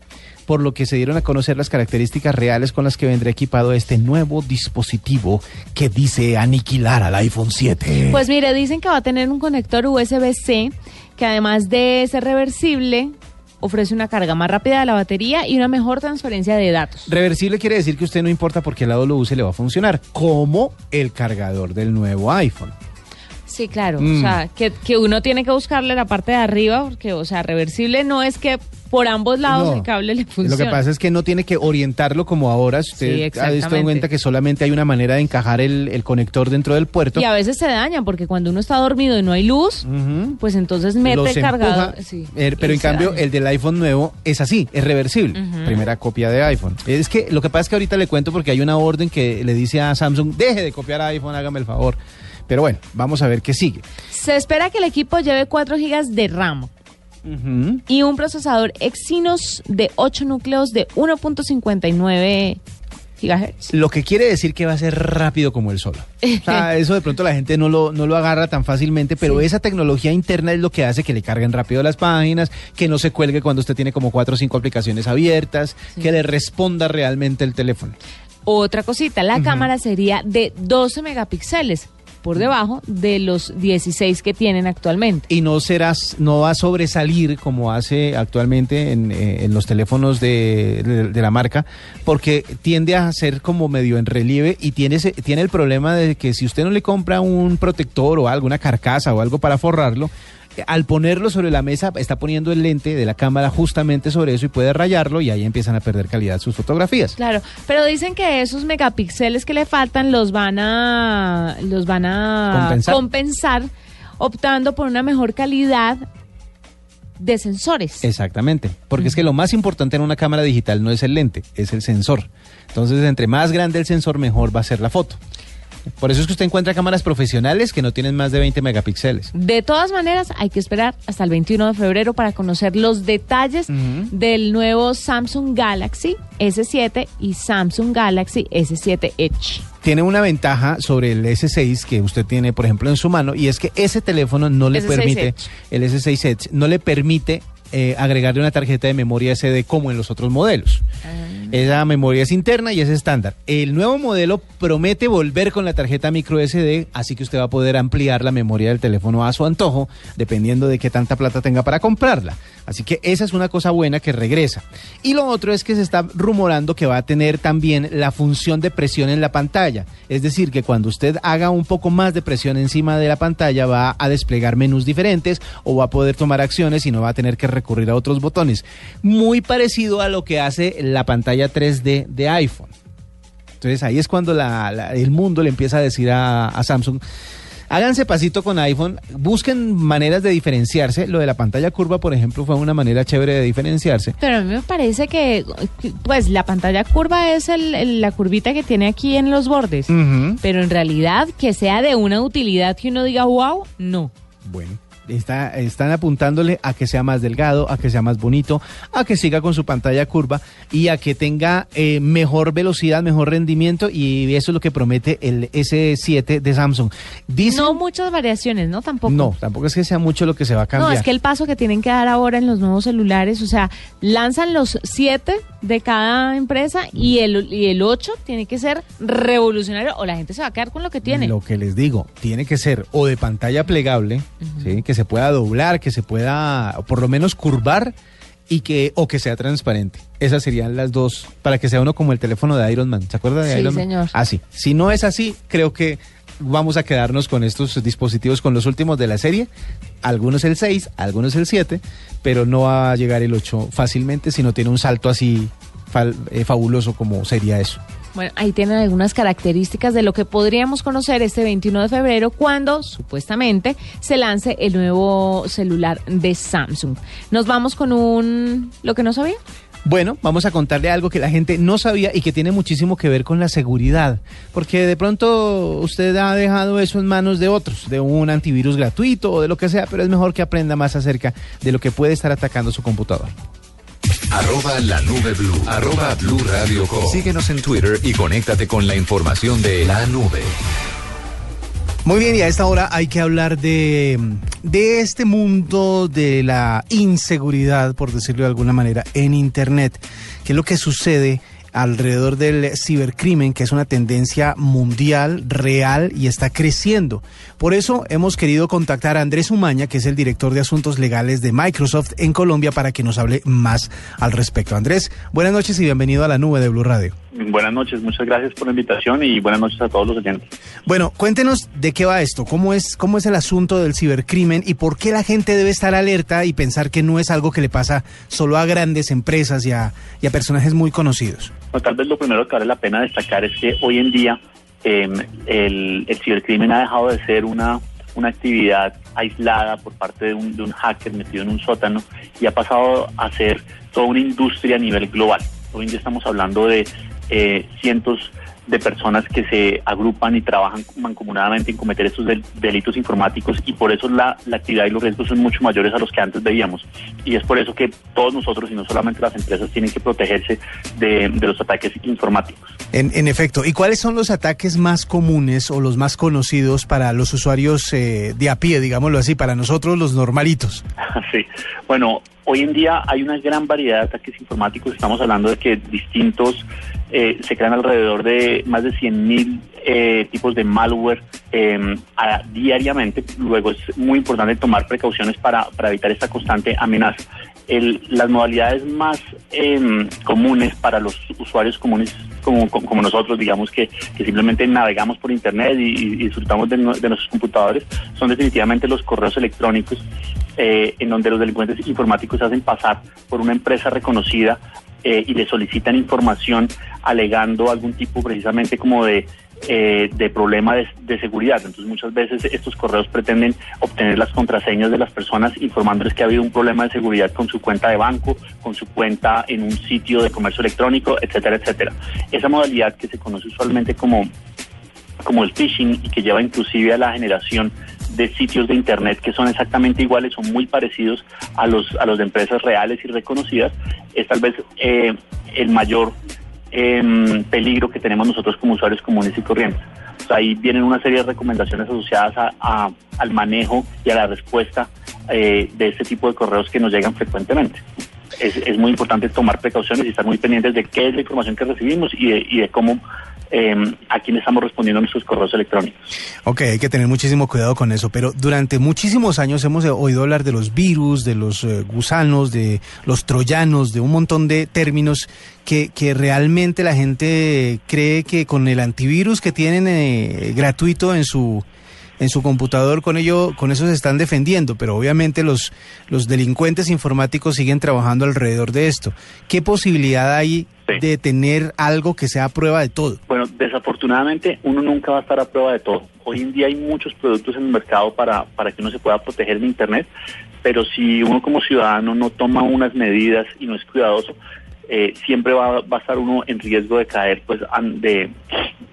Speaker 3: por lo que se dieron a conocer las características reales con las que vendrá equipado este nuevo dispositivo que dice aniquilar al iPhone 7.
Speaker 2: Pues mire, dicen que va a tener un conector USB-C que además de ser reversible, ofrece una carga más rápida de la batería y una mejor transferencia de datos.
Speaker 3: Reversible quiere decir que usted no importa por qué lado lo use, le va a funcionar, como el cargador del nuevo iPhone.
Speaker 2: Sí, claro.
Speaker 3: Mm.
Speaker 2: O sea, que, que uno tiene que buscarle la parte de arriba, porque, o sea, reversible no es que por ambos lados
Speaker 3: No,
Speaker 2: el cable le funcione.
Speaker 3: Lo que pasa es que no tiene que orientarlo como ahora. Si
Speaker 2: Sí,
Speaker 3: usted ha visto en cuenta que solamente hay una manera de encajar el, el conector dentro del puerto.
Speaker 2: Y a veces se daña, porque cuando uno está dormido y no hay luz, pues entonces mete
Speaker 3: los
Speaker 2: el cargador.
Speaker 3: empuja,
Speaker 2: sí,
Speaker 3: eh, pero en cambio
Speaker 2: daña.
Speaker 3: el del iPhone nuevo es así, es reversible. Primera copia de iPhone. Es que lo que pasa es que ahorita le cuento porque hay una orden que le dice a Samsung, deje de copiar iPhone, hágame el favor. Pero bueno, vamos a ver qué sigue.
Speaker 2: Se espera que el equipo lleve 4 GB de RAM y un procesador Exynos de 8 núcleos de 1.59 GHz.
Speaker 3: Lo que quiere decir que va a ser rápido como el sol. O sea, eso de pronto la gente no lo, no lo agarra tan fácilmente, pero
Speaker 2: Sí.
Speaker 3: esa tecnología interna es lo que hace que le carguen rápido las páginas, que no se cuelgue cuando usted tiene como cuatro o cinco aplicaciones abiertas, que le responda realmente el teléfono.
Speaker 2: Otra cosita, la cámara sería de 12 megapíxeles por debajo de los 16 que tienen actualmente.
Speaker 3: y no serás no va a sobresalir como hace actualmente en, eh, en los teléfonos de, de- de la marca porque tiende a ser como medio en relieve y tiene tiene el problema de que si usted no le compra un protector o algo una carcasa o algo para forrarlo al ponerlo sobre la mesa está poniendo el lente de la cámara justamente sobre eso y puede rayarlo y ahí empiezan a perder calidad sus fotografías
Speaker 2: Claro, pero dicen que esos megapíxeles que le faltan los van a los van a
Speaker 3: Compensar.
Speaker 2: compensar optando por una mejor calidad de sensores.
Speaker 3: Exactamente, porque es que lo más importante en una cámara digital no es el lente, es el sensor. Entonces, entre más grande el sensor, mejor va a ser la foto. Por eso es que usted encuentra cámaras profesionales que no tienen más de 20 megapíxeles.
Speaker 2: De todas maneras, hay que esperar hasta el 21 de febrero para conocer los detalles del nuevo Samsung Galaxy S7 y Samsung Galaxy S7 Edge.
Speaker 3: Tiene una ventaja sobre el S6 que usted tiene, por ejemplo, en su mano, y es que ese teléfono no le
Speaker 2: S6
Speaker 3: permite,
Speaker 2: Edge.
Speaker 3: el S6 Edge, no le permite eh, agregarle una tarjeta de memoria SD como en los otros modelos. Esa memoria es interna y es estándar. El nuevo modelo promete volver con la tarjeta micro SD, así que usted va a poder ampliar la memoria del teléfono a su antojo, dependiendo de qué tanta plata tenga para comprarla. Así que esa es una cosa buena que regresa. Y lo otro es que se está rumorando que va a tener también la función de presión en la pantalla. Es decir, que cuando usted haga un poco más de presión encima de la pantalla va a desplegar menús diferentes o va a poder tomar acciones y no va a tener que recurrir a otros botones. Muy parecido a lo que hace la pantalla 3D de iPhone. Entonces ahí es cuando el mundo le empieza a decir a Samsung, háganse pasito con iPhone, busquen maneras de diferenciarse. Lo de la pantalla curva, por ejemplo, fue una manera chévere de diferenciarse.
Speaker 2: Pero a mí me parece que, pues, la pantalla curva es el- el- la curvita que tiene aquí en los bordes. Pero en realidad, que sea de una utilidad que uno diga, wow, no.
Speaker 3: Bueno, está, están apuntándole a que sea más delgado, a que sea más bonito, a que siga con su pantalla curva y a que tenga eh, mejor velocidad, mejor rendimiento y eso es lo que promete el S7 de Samsung. Dicen,
Speaker 2: No muchas variaciones, ¿no? Tampoco.
Speaker 3: no, tampoco es que sea mucho lo que se va a cambiar.
Speaker 2: No, es que el paso que tienen que dar ahora en los nuevos celulares, o sea, lanzan los siete de cada empresa y el, y el 8 tiene que ser revolucionario o la gente se va a quedar con lo que tiene.
Speaker 3: Lo que les digo, tiene que ser o de pantalla plegable, ¿sí? que se pueda doblar, que se pueda por lo menos curvar y que o que sea transparente. Esas serían las dos para que sea uno como el teléfono de Iron Man. ¿Se acuerda de
Speaker 2: Sí,
Speaker 3: Iron Man?
Speaker 2: señor.
Speaker 3: Así. Si no es así, creo que vamos a quedarnos con estos dispositivos con los últimos de la serie. Algunos el 6, algunos el 7, pero no va a llegar el 8 fácilmente si no tiene un salto así eh, fabuloso como sería eso.
Speaker 2: Bueno, ahí tienen algunas características de lo que podríamos conocer este 21 de febrero cuando supuestamente se lance el nuevo celular de Samsung. Nos vamos con un lo que no sabía.
Speaker 3: Bueno, vamos a contarle algo que la gente no sabía y que tiene muchísimo que ver con la seguridad, porque de pronto usted ha dejado eso en manos de otros, de un antivirus gratuito o de lo que sea, pero es mejor que aprenda más acerca de lo que puede estar atacando su computador.
Speaker 1: Arroba la nube blue. Arroba blue radio com. Síguenos en Twitter y conéctate con la información de la nube.
Speaker 3: Muy bien, y a esta hora hay que hablar de, de este mundo de la inseguridad, por decirlo de alguna manera, en Internet. ¿Qué es lo que sucede alrededor del cibercrimen, que es una tendencia mundial, real y está creciendo? Por eso hemos querido contactar a Andrés Umaña, que es el director de Asuntos Legales de Microsoft en Colombia, para que nos hable más al respecto. Andrés, buenas noches y bienvenido a la nube de Blue Radio.
Speaker 6: Buenas noches, muchas gracias por la invitación y buenas noches a todos los oyentes.
Speaker 3: Bueno, cuéntenos de qué va esto, cómo es, cómo es el asunto del cibercrimen y por qué la gente debe estar alerta y pensar que no es algo que le pasa solo a grandes empresas y a, y a personajes muy conocidos.
Speaker 6: No, tal vez lo primero que vale la pena destacar es que hoy en día eh, el, el cibercrimen ha dejado de ser una, una actividad aislada por parte de un, de un hacker metido en un sótano y ha pasado a ser toda una industria a nivel global. Hoy en día estamos hablando de eh, cientos de personas que se agrupan y trabajan mancomunadamente en cometer estos del- delitos informáticos y por eso la, la actividad y los riesgos son mucho mayores a los que antes veíamos. Y es por eso que todos nosotros y no solamente las empresas tienen que protegerse de, de los ataques informáticos.
Speaker 3: En, en efecto, ¿y cuáles son los ataques más comunes o los más conocidos para los usuarios eh, de a pie, digámoslo así, para nosotros los normalitos?
Speaker 6: Sí, bueno, hoy en día hay una gran variedad de ataques informáticos. Estamos hablando de que distintos eh, se crean alrededor de más de 100 mil tipos de malware eh, a- diariamente. Luego es muy importante tomar precauciones para, para evitar esta constante amenaza. Las modalidades más em, comunes para los usuarios comunes como, como, nosotros, digamos que, que simplemente navegamos por internet y, disfrutamos de, de nuestros computadores, son definitivamente los correos electrónicos, eh, en donde los delincuentes informáticos se hacen pasar por una empresa reconocida eh, y le solicitan información alegando algún tipo precisamente como de eh, de problema de, de seguridad. Entonces muchas veces estos correos pretenden obtener las contraseñas de las personas informándoles que ha habido un problema de seguridad con su cuenta de banco, con su cuenta en un sitio de comercio electrónico, etcétera, etcétera. Esa modalidad que se conoce usualmente como como el phishing y que lleva inclusive a la generación de sitios de internet que son exactamente iguales, son muy parecidos a los a los de empresas reales y reconocidas, es tal vez eh, el mayor em, peligro que tenemos nosotros como usuarios comunes y corrientes. Ahí vienen una serie de recomendaciones asociadas a- a- al manejo y a la respuesta eh, de este tipo de correos que nos llegan frecuentemente. Es, es muy importante tomar precauciones y estar muy pendientes de qué es la información que recibimos y de, y de cómo eh, a quién estamos respondiendo a nuestros correos electrónicos.
Speaker 3: Ok, hay que tener muchísimo cuidado con eso, pero durante muchísimos años hemos oído hablar de los virus, de los eh, gusanos, de los troyanos, de un montón de términos que, que realmente la gente cree que con el antivirus que tienen eh, gratuito en su en su computador con ello con eso se están defendiendo, pero obviamente los los delincuentes informáticos siguen trabajando alrededor de esto. ¿Qué posibilidad hay
Speaker 6: Sí.
Speaker 3: de tener algo que sea a prueba de todo?
Speaker 6: Bueno, desafortunadamente uno nunca va a estar a prueba de todo. Hoy en día hay muchos productos en el mercado para, para que uno se pueda proteger de Internet, pero si uno como ciudadano no toma unas medidas y no es cuidadoso, eh, siempre va, va a estar uno en riesgo de caer, pues, de,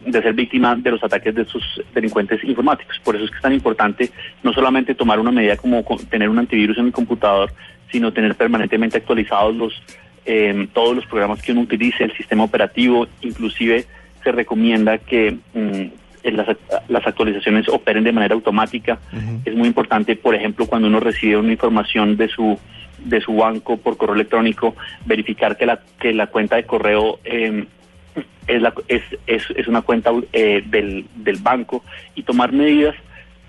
Speaker 6: de ser víctima de los ataques de sus delincuentes informáticos. Por eso es que es tan importante no solamente tomar una medida como co- tener un antivirus en el computador, sino tener permanentemente actualizados los eh, todos los programas que uno utilice, el sistema operativo, inclusive se recomienda que mm, las, las actualizaciones operen de manera automática. Es muy importante, por ejemplo, cuando uno recibe una información de su de su banco por correo electrónico, verificar que la que la cuenta de correo eh, es, la, es, es, es una cuenta eh, del, del banco y tomar medidas,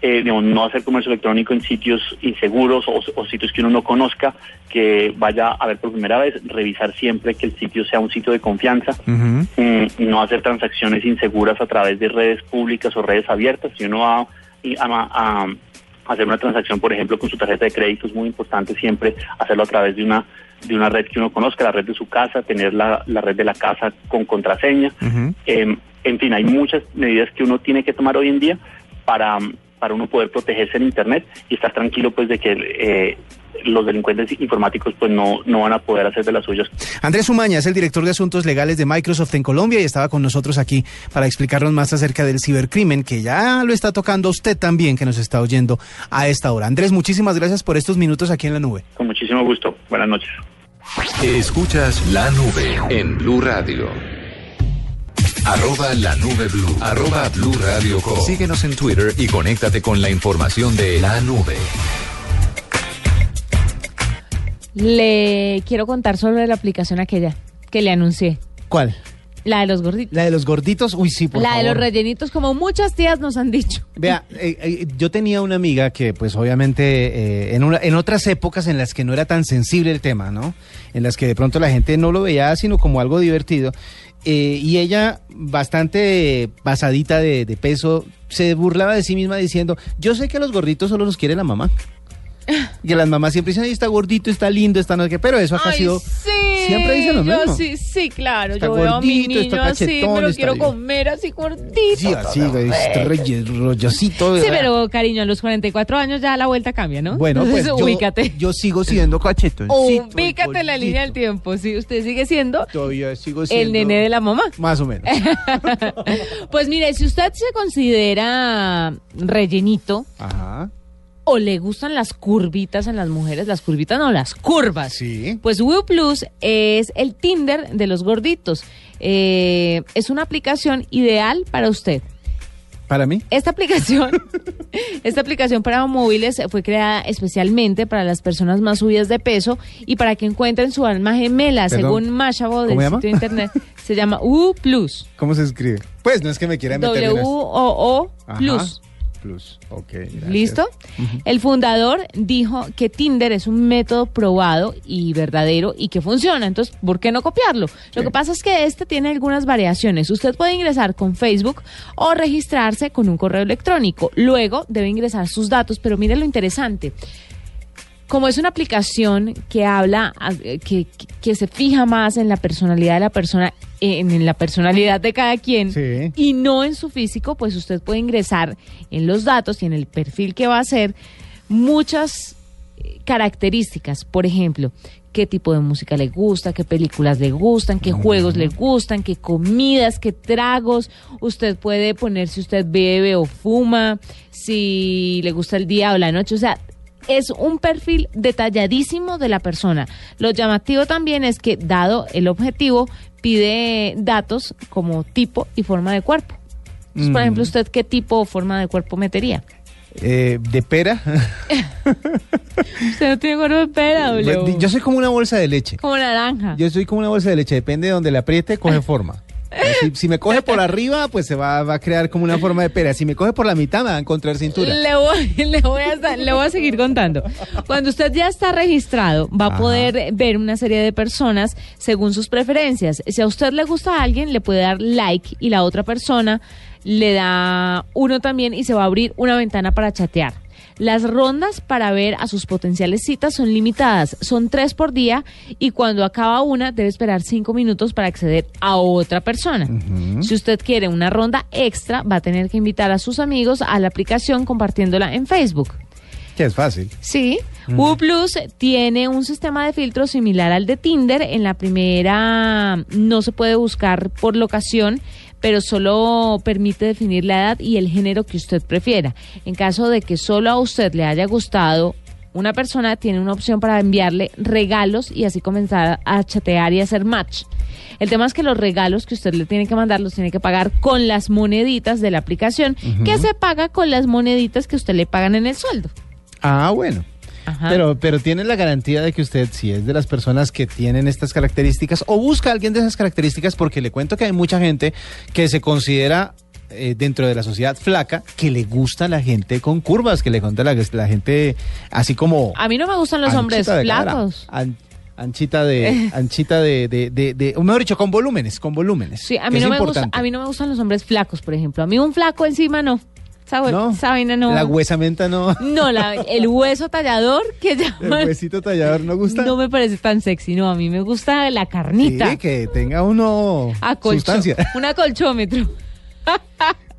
Speaker 6: eh, digamos, no hacer comercio electrónico en sitios inseguros o, o sitios que uno no conozca, que vaya a ver por primera vez, revisar siempre que el sitio sea un sitio de confianza, mm, no hacer transacciones inseguras a través de redes públicas o redes abiertas. Si uno va a, a- a hacer una transacción, por ejemplo, con su tarjeta de crédito, es muy importante siempre hacerlo a través de una de una red que uno conozca, la red de su casa, tener la, la red de la casa con contraseña. Eh, en fin, hay muchas medidas que uno tiene que tomar hoy en día para, para uno poder protegerse en Internet y estar tranquilo pues de que eh, los delincuentes informáticos pues no, no van a poder hacer de las suyas.
Speaker 3: Andrés Umaña es el director de asuntos legales de Microsoft en Colombia y estaba con nosotros aquí para explicarnos más acerca del cibercrimen, que ya lo está tocando usted también, que nos está oyendo a esta hora. Andrés, muchísimas gracias por estos minutos aquí en la nube.
Speaker 6: Con muchísimo gusto. Buenas noches.
Speaker 1: Escuchas la nube en Blue Radio. Arroba la nube blue. Arroba blue radio com. Síguenos en Twitter y conéctate con la información de la nube.
Speaker 2: Le quiero contar sobre la aplicación aquella que le anuncié.
Speaker 3: ¿Cuál?
Speaker 2: La de los gorditos.
Speaker 3: La de los gorditos. Uy, sí, por
Speaker 2: la de los rellenitos, como muchas tías nos han dicho.
Speaker 3: Vea, eh, eh, yo tenía una amiga que, pues, obviamente, eh, en, una- en otras épocas en las que no era tan sensible el tema, ¿no? En las que de pronto la gente no lo veía sino como algo divertido. eh, y ella, bastante pasadita de, de peso, se burlaba de sí misma diciendo, yo sé que a los gorditos solo los quiere la mamá. Y las mamás siempre dicen, "Ay, está gordito, está lindo, está no sé qué, pero eso acá ha sido...
Speaker 2: sí,
Speaker 3: siempre dicen lo
Speaker 2: yo
Speaker 3: mismo.
Speaker 2: sí, sí, claro.
Speaker 3: Está
Speaker 2: yo veo a mi
Speaker 3: gordito, está
Speaker 2: niño así,
Speaker 3: cachetón,
Speaker 2: me lo
Speaker 3: está
Speaker 2: quiero
Speaker 3: bien.
Speaker 2: comer así gordito.
Speaker 3: Sí, así, este rey- rollosito.
Speaker 2: Sí, pero cariño, a los 44 años ya la vuelta cambia, ¿no?
Speaker 3: Bueno, pues
Speaker 2: Entonces,
Speaker 3: yo,
Speaker 2: ubícate.
Speaker 3: yo sigo siendo cachetón.
Speaker 2: Ubícate en la línea del tiempo. Sí, usted sigue siendo
Speaker 3: Todavía sigo siendo...
Speaker 2: el nene de la mamá.
Speaker 3: Más o menos.
Speaker 2: Pues mire, si usted se considera rellenito
Speaker 3: Ajá.
Speaker 2: O le gustan las curvitas en las mujeres, las curvitas no, las curvas.
Speaker 3: Sí.
Speaker 2: Pues Woo Plus es el Tinder de los gorditos. Eh, es una aplicación ideal para usted.
Speaker 3: Para mí.
Speaker 2: Esta aplicación, esta aplicación para móviles fue creada especialmente para las personas más subidas de peso y para que encuentren su alma gemela,
Speaker 3: Perdón,
Speaker 2: según Mashable del sitio de internet. Se llama Woo Plus.
Speaker 3: ¿Cómo se escribe? Pues no es que me quiera meter en
Speaker 2: W
Speaker 3: esto.
Speaker 2: O O
Speaker 3: Ajá.
Speaker 2: Plus.
Speaker 3: Plus. Ok. gracias.
Speaker 2: ¿Listo? El fundador dijo que Tinder es un método probado y verdadero y que funciona. Entonces, ¿por qué no copiarlo? Lo que pasa es que este tiene algunas variaciones. Usted puede ingresar con Facebook o registrarse con un correo electrónico. Luego debe ingresar sus datos, pero mire lo interesante. Como es una aplicación que habla, que, que- se fija más en la personalidad de la persona, en, en la personalidad de cada quien,
Speaker 3: Sí.
Speaker 2: y no en su físico, pues usted puede ingresar en los datos y en el perfil que va a hacer muchas eh, características. Por ejemplo, qué tipo de música le gusta, qué películas le gustan, qué juegos le gustan, qué comidas, qué tragos. Usted puede poner si usted bebe o fuma, si le gusta el día o la noche. O sea, es un perfil detalladísimo de la persona. Lo llamativo también es que, dado el objetivo, pide datos como tipo y forma de cuerpo. Entonces, por
Speaker 3: Mm.
Speaker 2: ejemplo, ¿usted qué tipo o forma de cuerpo metería?
Speaker 3: Eh, ¿De pera?
Speaker 2: Usted no tiene cuerpo de pera, W.
Speaker 3: Yo soy como una bolsa de leche.
Speaker 2: Como naranja.
Speaker 3: Yo soy como una bolsa de leche. Depende de donde le apriete, coge forma. Si, si me coge por arriba, pues se va, va a crear como una forma de pera. Si me coge por la mitad, me va a encontrar cintura.
Speaker 2: Le voy, le, voy a, estar- le voy a seguir contando. Cuando usted ya está registrado, va a poder ver una serie de personas según sus preferencias. Si a usted le gusta a alguien, le puede dar like y la otra persona le da uno también y se va a abrir una ventana para chatear. Las rondas para ver a sus potenciales citas son limitadas, son tres por día y cuando acaba una debe esperar cinco minutos para acceder a otra persona. Si usted quiere una ronda extra, va a tener que invitar a sus amigos a la aplicación compartiéndola en Facebook.
Speaker 3: Que es fácil.
Speaker 2: Sí, Woo Plus tiene un sistema de filtro similar al de Tinder. En la primera no se puede buscar por locación, pero solo permite definir la edad y el género que usted prefiera. En caso de que solo a usted le haya gustado una persona, tiene una opción para enviarle regalos y así comenzar a chatear y hacer match. El tema es que los regalos que usted le tiene que mandar los tiene que pagar con las moneditas de la aplicación, que se paga con las moneditas que usted le pagan en el sueldo.
Speaker 3: Ah, bueno.
Speaker 2: Ajá.
Speaker 3: Pero, pero tiene la garantía de que usted, si es de las personas que tienen estas características, o busca a alguien de esas características, porque le cuento que hay mucha gente que se considera eh, dentro de la sociedad flaca, que le gusta la gente con curvas, que le gusta la, la gente así como...
Speaker 2: A mí no me gustan los hombres flacos.
Speaker 3: an- anchita de, anchita de, de, de, de- o mejor dicho, con volúmenes, con volúmenes.
Speaker 2: Sí, a mí, no me gusta, a mí no me gustan los hombres flacos, por ejemplo. A mí un flaco encima no. Esa,
Speaker 3: ¿No?
Speaker 2: esa vaina no.
Speaker 3: La huesamenta no.
Speaker 2: No, la- el hueso tallador que
Speaker 3: El
Speaker 2: llaman.
Speaker 3: huesito tallador no gusta.
Speaker 2: No me parece tan sexy, no. A mí me gusta la carnita.
Speaker 3: Sí, que tenga uno
Speaker 2: Acolcho-
Speaker 3: sustancia.
Speaker 2: Un acolchómetro.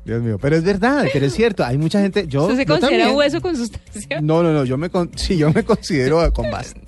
Speaker 3: Dios mío, pero es verdad, pero es cierto, hay mucha gente, yo,
Speaker 2: ¿Usted se
Speaker 3: yo
Speaker 2: considera
Speaker 3: también.
Speaker 2: hueso con sustancia?
Speaker 3: No, no, no, yo me con, sí, yo me considero con bastante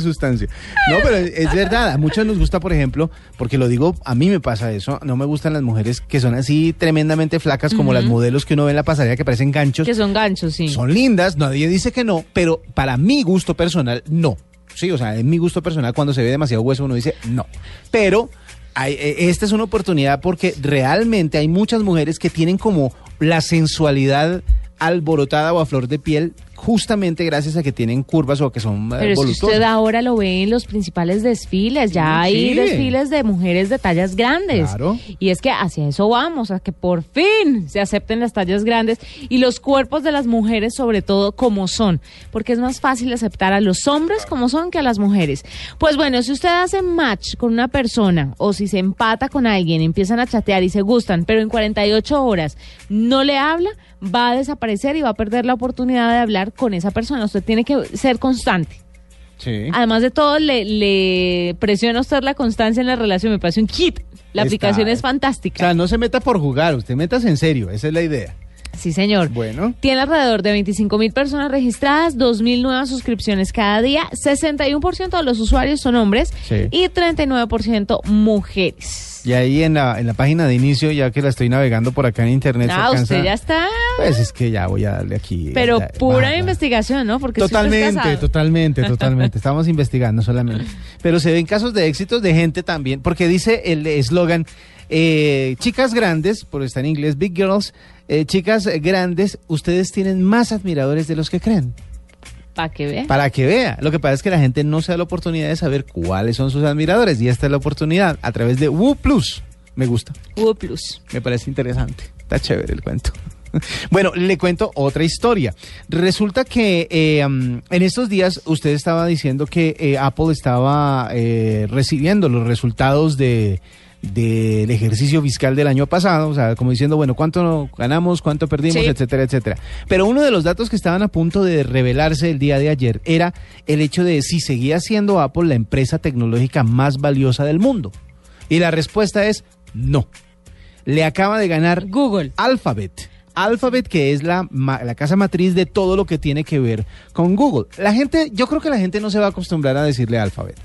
Speaker 3: sustancia. No, pero es, es verdad, a muchos nos gusta, por ejemplo, porque lo digo, a mí me pasa eso, no me gustan las mujeres que son así tremendamente flacas como las modelos que uno ve en la pasarela que parecen ganchos.
Speaker 2: Que son ganchos, sí.
Speaker 3: Son lindas, nadie dice que no, pero para mi gusto personal, no. Sí, o sea, en mi gusto personal, cuando se ve demasiado hueso, uno dice no. Pero hay- eh, esta es una oportunidad porque realmente hay muchas mujeres que tienen como la sensualidad alborotada o a flor de piel justamente gracias a que tienen curvas o que son eh,
Speaker 2: Pero es que
Speaker 3: voluptuosas.
Speaker 2: usted ahora lo ve en los principales desfiles, ya
Speaker 3: Sí,
Speaker 2: hay desfiles de mujeres de tallas grandes.
Speaker 3: Claro.
Speaker 2: Y es que hacia eso vamos, a que por fin se acepten las tallas grandes y los cuerpos de las mujeres sobre todo como son, porque es más fácil aceptar a los hombres como son que a las mujeres. Pues bueno, si usted hace match con una persona o si se empata con alguien, empiezan a chatear y se gustan, pero en 48 horas no le habla, va a desaparecer y va a perder la oportunidad de hablar con esa persona. Usted tiene que ser constante.
Speaker 3: Sí.
Speaker 2: Además de todo, le, le presiona a usted la constancia en la relación. Me parece un kit. La
Speaker 3: Está-
Speaker 2: aplicación es
Speaker 3: O
Speaker 2: fantástica.
Speaker 3: sea, no se meta por jugar, usted metas en serio, esa es la idea.
Speaker 2: Sí, señor.
Speaker 3: Bueno.
Speaker 2: Tiene alrededor de 25 mil personas registradas, 2 mil nuevas suscripciones cada día, 61% de los usuarios son hombres
Speaker 3: Sí.
Speaker 2: y 39% mujeres.
Speaker 3: Y ahí en la, en la página de inicio, ya que la estoy navegando por acá en internet,
Speaker 2: Ah,
Speaker 3: alcanza-
Speaker 2: usted ya está.
Speaker 3: Pues es que ya voy a darle aquí.
Speaker 2: Pero
Speaker 3: ya-
Speaker 2: pura investigación, ¿no? Porque
Speaker 3: Totalmente, totalmente, totalmente. Estamos investigando solamente. Pero se ven casos de éxitos de gente también, porque dice el eslogan, eh, chicas grandes, por estar en inglés, big girls, eh, chicas grandes, ustedes tienen más admiradores de los que creen.
Speaker 2: Para que vea.
Speaker 3: Para que vea. Lo que pasa es que la gente no se da la oportunidad de saber cuáles son sus admiradores y esta es la oportunidad a través de Woo Plus. Me gusta.
Speaker 2: Hugo Plus.
Speaker 3: Me parece interesante. Está chévere el cuento. Bueno, le cuento otra historia. Resulta que eh, en estos días usted estaba diciendo que eh, Apple estaba eh, recibiendo los resultados de del ejercicio fiscal del año pasado, o sea, como diciendo, bueno, cuánto ganamos, cuánto perdimos,
Speaker 2: Sí.
Speaker 3: etcétera, etcétera. Pero uno de los datos que estaban a punto de revelarse el día de ayer era el hecho de si seguía siendo Apple la empresa tecnológica más valiosa del mundo. Y la respuesta es no. Le acaba de ganar
Speaker 2: Google.
Speaker 3: Alphabet. Alphabet, que es la, la casa matriz de todo lo que tiene que ver con Google. La gente, yo creo que la gente no se va a acostumbrar a decirle Alphabet.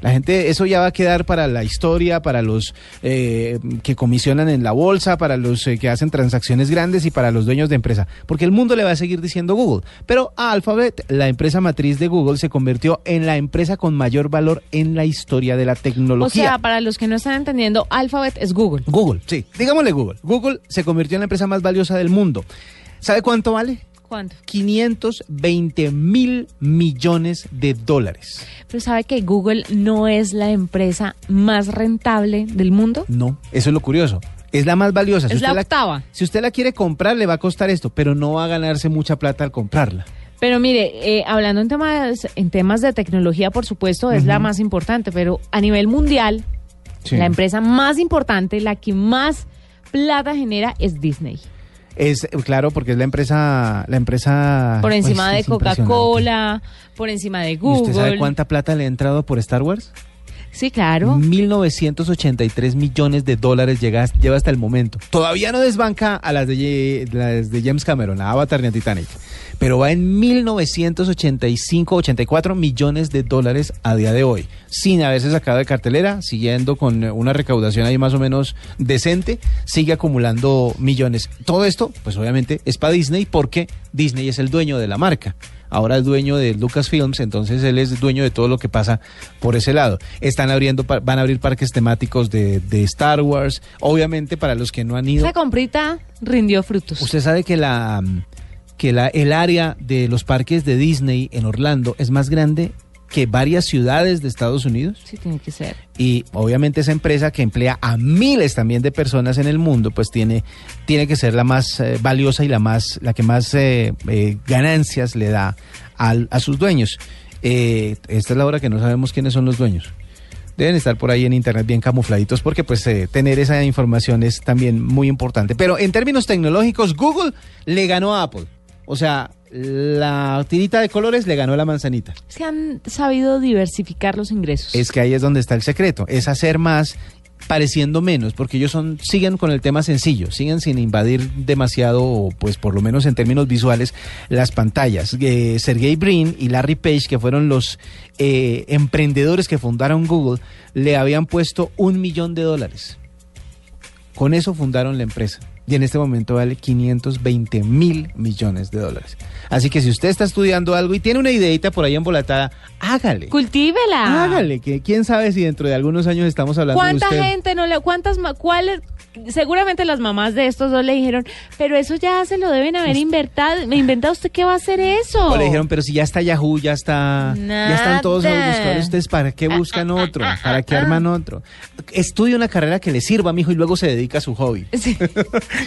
Speaker 3: La gente, eso ya va a quedar para la historia, para los eh, que comisionan en la bolsa, para los eh, que hacen transacciones grandes y para los dueños de empresa. Porque el mundo le va a seguir diciendo Google. Pero Alphabet, la empresa matriz de Google, se convirtió en la empresa con mayor valor en la historia de la
Speaker 2: O
Speaker 3: tecnología.
Speaker 2: sea, para los que no están entendiendo, Alphabet es Google.
Speaker 3: Google, sí. Digámosle Google. Google se convirtió en la empresa más valiosa del mundo. ¿Sabe cuánto vale?
Speaker 2: ¿Cuánto?
Speaker 3: 520 mil millones de dólares.
Speaker 2: Pero sabe que Google no es la empresa más rentable del mundo.
Speaker 3: No, eso es lo curioso. Es la más valiosa.
Speaker 2: Es la
Speaker 3: usted
Speaker 2: octava.
Speaker 3: si usted la quiere comprar, le va a costar esto, pero no va a ganarse mucha plata al comprarla.
Speaker 2: Pero mire, eh, hablando en temas, en temas de tecnología, por supuesto, es la más importante, pero a nivel mundial,
Speaker 3: Sí.
Speaker 2: la empresa más importante, la que más plata genera es Disney.
Speaker 3: Es claro porque es la empresa, la empresa
Speaker 2: Por encima
Speaker 3: pues,
Speaker 2: de. Coca-Cola, por encima de
Speaker 3: ¿Y
Speaker 2: Google.
Speaker 3: usted sabe cuánta plata le ha entrado por Star Wars?
Speaker 2: Sí, claro.
Speaker 3: 1983 millones de dólares llega, lleva hasta el momento. Todavía no desbanca a las de, las de James Cameron, a Avatar ni a Titanic. Pero va en 1985, 84 millones de dólares a día de hoy. Sin haberse sacado de cartelera, siguiendo con una recaudación ahí más o menos decente, sigue acumulando millones. Todo esto, pues obviamente, es para Disney porque Disney es el dueño de la marca ahora es dueño de Lucasfilms, entonces él es dueño de todo lo que pasa por ese lado. Están abriendo, van a abrir parques temáticos de, de Star Wars. Obviamente para los que no han ido,
Speaker 2: Esa comprita rindió frutos.
Speaker 3: usted sabe que la que la, el área de los parques de Disney en Orlando es más grande que varias ciudades de Estados Unidos.
Speaker 2: Sí, tiene que ser.
Speaker 3: Y obviamente esa empresa que emplea a miles también de personas en el mundo, pues tiene, tiene que ser la más eh, valiosa y la más, la que más eh, eh, ganancias le da al- a sus dueños. Esta es la hora que no sabemos quiénes son los dueños. Deben estar por ahí en internet bien camufladitos porque pues tener esa información es también muy importante. Pero en términos tecnológicos, Google le ganó a Apple. O sea, la tirita de colores le ganó la manzanita.
Speaker 2: Se han sabido diversificar los ingresos.
Speaker 3: Es que ahí es donde está el secreto, es hacer más pareciendo menos, porque ellos son siguen con el tema sencillo, siguen sin invadir demasiado, o, pues por lo menos en términos visuales, las pantallas. Eh, Sergey Brin y Larry Page, que fueron los eh, emprendedores que fundaron Google, le habían puesto un millón de dólares. Con eso fundaron la empresa. Y en este momento vale 520 mil millones de dólares. Así que si usted está estudiando algo y tiene una ideita por ahí embolatada, hágale.
Speaker 2: Cultívela.
Speaker 3: Hágale, que quién sabe si dentro de algunos años estamos hablando de
Speaker 2: ¿Cuánta
Speaker 3: usted.
Speaker 2: gente no le, cuántas, cuáles, seguramente las mamás de estos dos le dijeron, pero eso ya se lo deben haber inventado, inventado, ¿usted qué va a hacer eso?
Speaker 3: O le dijeron, pero si ya está Yahoo, ya está, ya están todos los buscadores, ustedes para qué buscan otro, para qué arman otro. Estudie una carrera que le sirva, mijo, y luego se dedica a su hobby.
Speaker 2: Sí.
Speaker 3: Eso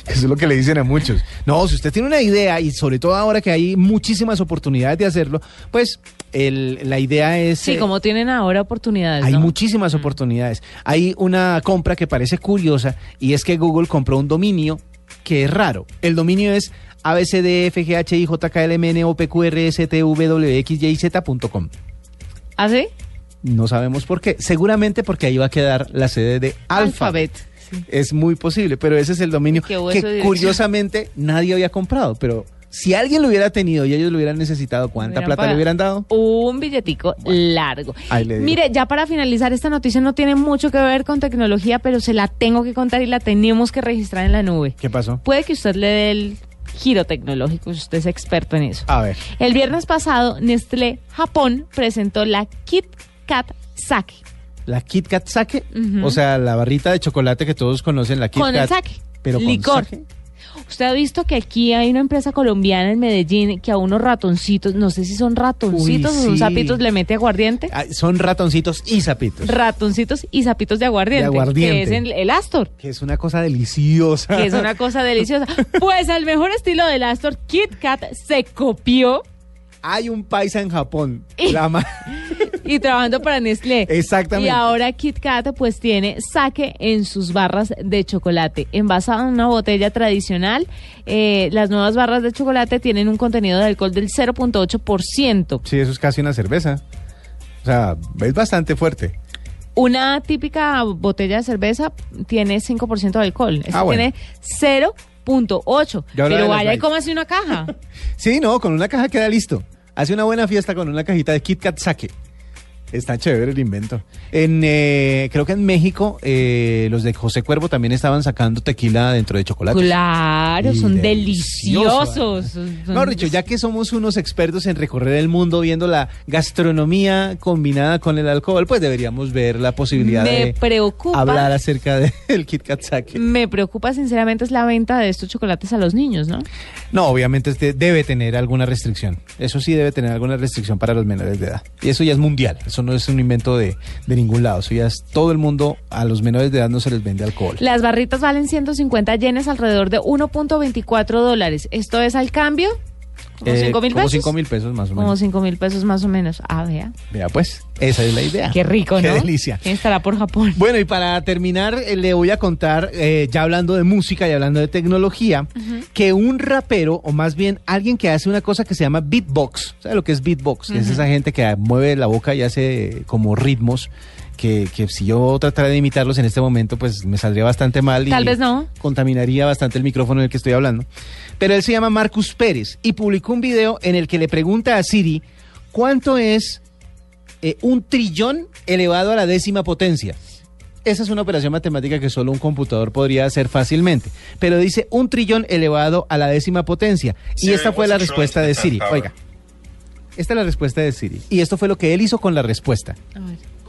Speaker 3: es lo que le dicen a muchos. No, si usted tiene una idea, y sobre todo ahora que hay muchísimas oportunidades de hacerlo, pues el- la idea es...
Speaker 2: Sí,
Speaker 3: eh,
Speaker 2: como tienen ahora oportunidades.
Speaker 3: Hay
Speaker 2: ¿no?
Speaker 3: muchísimas oportunidades. Hay una compra que parece curiosa y es que Google compró un dominio que es raro. El dominio es abcdfghijklmnopqrstwxyz.com.
Speaker 2: ¿Ah, sí?
Speaker 3: No sabemos por qué. Seguramente porque ahí va a quedar la sede de Alphabet.
Speaker 2: Sí.
Speaker 3: Es muy posible, pero ese es el dominio que curiosamente nadie había comprado. Pero si alguien lo hubiera tenido y ellos lo hubieran necesitado, ¿cuánta
Speaker 2: Hubieran
Speaker 3: plata le hubieran dado?
Speaker 2: Un billetico largo. Mire, ya para finalizar, esta noticia no tiene mucho que ver con tecnología, pero se la tengo que contar y la tenemos que registrar en la nube.
Speaker 3: ¿Qué pasó?
Speaker 2: Puede que usted le dé el giro tecnológico, si usted es experto en eso.
Speaker 3: A ver.
Speaker 2: El viernes pasado, Nestlé Japón presentó la Kit Kat Sake
Speaker 3: La Kit Kat Sake, o sea, la barrita de chocolate que todos conocen, la Kit
Speaker 2: con
Speaker 3: Kat.
Speaker 2: el sake.
Speaker 3: pero con
Speaker 2: licor.
Speaker 3: sake.
Speaker 2: Usted ha visto que aquí hay una empresa colombiana en Medellín que a unos ratoncitos, no sé si son ratoncitos
Speaker 3: Uy,
Speaker 2: o son
Speaker 3: sí.
Speaker 2: sapitos, le mete aguardiente.
Speaker 3: Ah, son ratoncitos y sapitos.
Speaker 2: Ratoncitos y sapitos de aguardiente.
Speaker 3: De aguardiente.
Speaker 2: Que es el, el Astor.
Speaker 3: que es una cosa deliciosa.
Speaker 2: Que es una cosa deliciosa. Pues al mejor estilo del Astor, Kit Kat se copió
Speaker 3: Hay un paisa en Japón. La
Speaker 2: y trabajando para Nestlé.
Speaker 3: Exactamente.
Speaker 2: Y ahora Kit Kat pues tiene saque en sus barras de chocolate. Envasado en una botella tradicional, eh, las nuevas barras de chocolate tienen un contenido de alcohol del 0.8%.
Speaker 3: Sí, eso es casi una cerveza. O sea, es bastante fuerte.
Speaker 2: Una típica botella de cerveza tiene 5% de alcohol. Esta
Speaker 3: Ah, bueno.
Speaker 2: tiene 0.8.
Speaker 3: Yo hablaba de
Speaker 2: Pero vaya y cómase una caja.
Speaker 3: Sí, no, con una caja queda listo. Hace una buena fiesta con una cajita de Kit Kat Sake. Está chévere el invento. En, eh, creo que en México eh, los de José Cuervo también estaban sacando tequila dentro de chocolate.
Speaker 2: Claro,
Speaker 3: Y
Speaker 2: son
Speaker 3: delicioso,
Speaker 2: deliciosos. Son-
Speaker 3: No, Richo, ya que somos unos expertos en recorrer el mundo viendo la gastronomía combinada con el alcohol, pues deberíamos ver la posibilidad
Speaker 2: Me
Speaker 3: de
Speaker 2: preocupa.
Speaker 3: hablar acerca del Kit Kat Sake.
Speaker 2: Me preocupa sinceramente es la venta de estos chocolates a los niños, ¿no?
Speaker 3: No, obviamente este debe tener alguna restricción. Eso sí debe tener alguna restricción para los menores de edad. Y eso ya es mundial. Eso no es un invento de, de ningún lado. Eso ya es todo el mundo. A los menores de edad no se les vende alcohol.
Speaker 2: Las barritas valen 150 yenes, alrededor de 1.24 dólares. ¿Esto es al cambio? ¿Como
Speaker 3: Eh,
Speaker 2: 5 mil
Speaker 3: como
Speaker 2: pesos?
Speaker 3: cinco mil pesos más o
Speaker 2: Como
Speaker 3: menos.
Speaker 2: 5 mil pesos más o menos. Ah, vea.
Speaker 3: Vea, pues, esa es la idea.
Speaker 2: Qué rico, ¿no?
Speaker 3: Qué delicia.
Speaker 2: ¿Quién estará por Japón?
Speaker 3: Bueno, y para terminar, eh, le voy a contar, eh, ya hablando de música y hablando de tecnología, que un rapero, o más bien alguien que hace una cosa que se llama beatbox, ¿sabe lo que es beatbox? Es esa gente que mueve la boca y hace como ritmos. Que, que si yo tratara de imitarlos en este momento, pues me saldría bastante mal y
Speaker 2: Tal vez no.
Speaker 3: contaminaría bastante el micrófono en el que estoy hablando. Pero él se llama Marcus Pérez y publicó un video en el que le pregunta a Siri cuánto es eh, un trillón elevado a la décima potencia. Esa es una operación matemática que solo un computador podría hacer fácilmente. Pero dice un trillón elevado a la décima potencia. Y esta fue la respuesta de? Siri. Oiga, esta es la respuesta de Siri. Y esto fue lo que él hizo con la respuesta.
Speaker 2: A ver.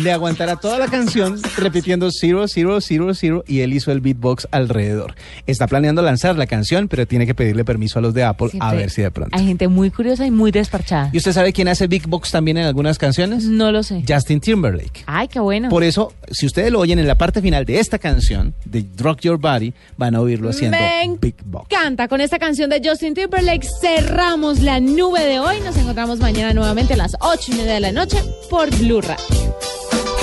Speaker 3: le aguantará toda la canción repitiendo zero, zero, zero, zero y él hizo el beatbox alrededor. Está planeando lanzar la canción, pero tiene que pedirle permiso a los de Apple a ver si de pronto.
Speaker 2: Hay gente muy curiosa y muy desparchada.
Speaker 3: ¿Y usted sabe quién hace beatbox también en algunas canciones?
Speaker 2: No lo sé.
Speaker 3: Justin Timberlake.
Speaker 2: Ay, qué bueno.
Speaker 3: Por eso, si ustedes lo oyen en la parte final de esta canción, de Rock Your Body, van a oírlo haciendo beatbox.
Speaker 2: Canta con esta canción de Justin Timberlake. Cerramos la nube de hoy. Nos encontramos mañana nuevamente a las 8 y media de la noche por Blue Radio.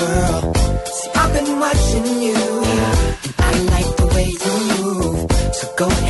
Speaker 7: girl. See, I've been watching you, I like the way you move. So go ahead.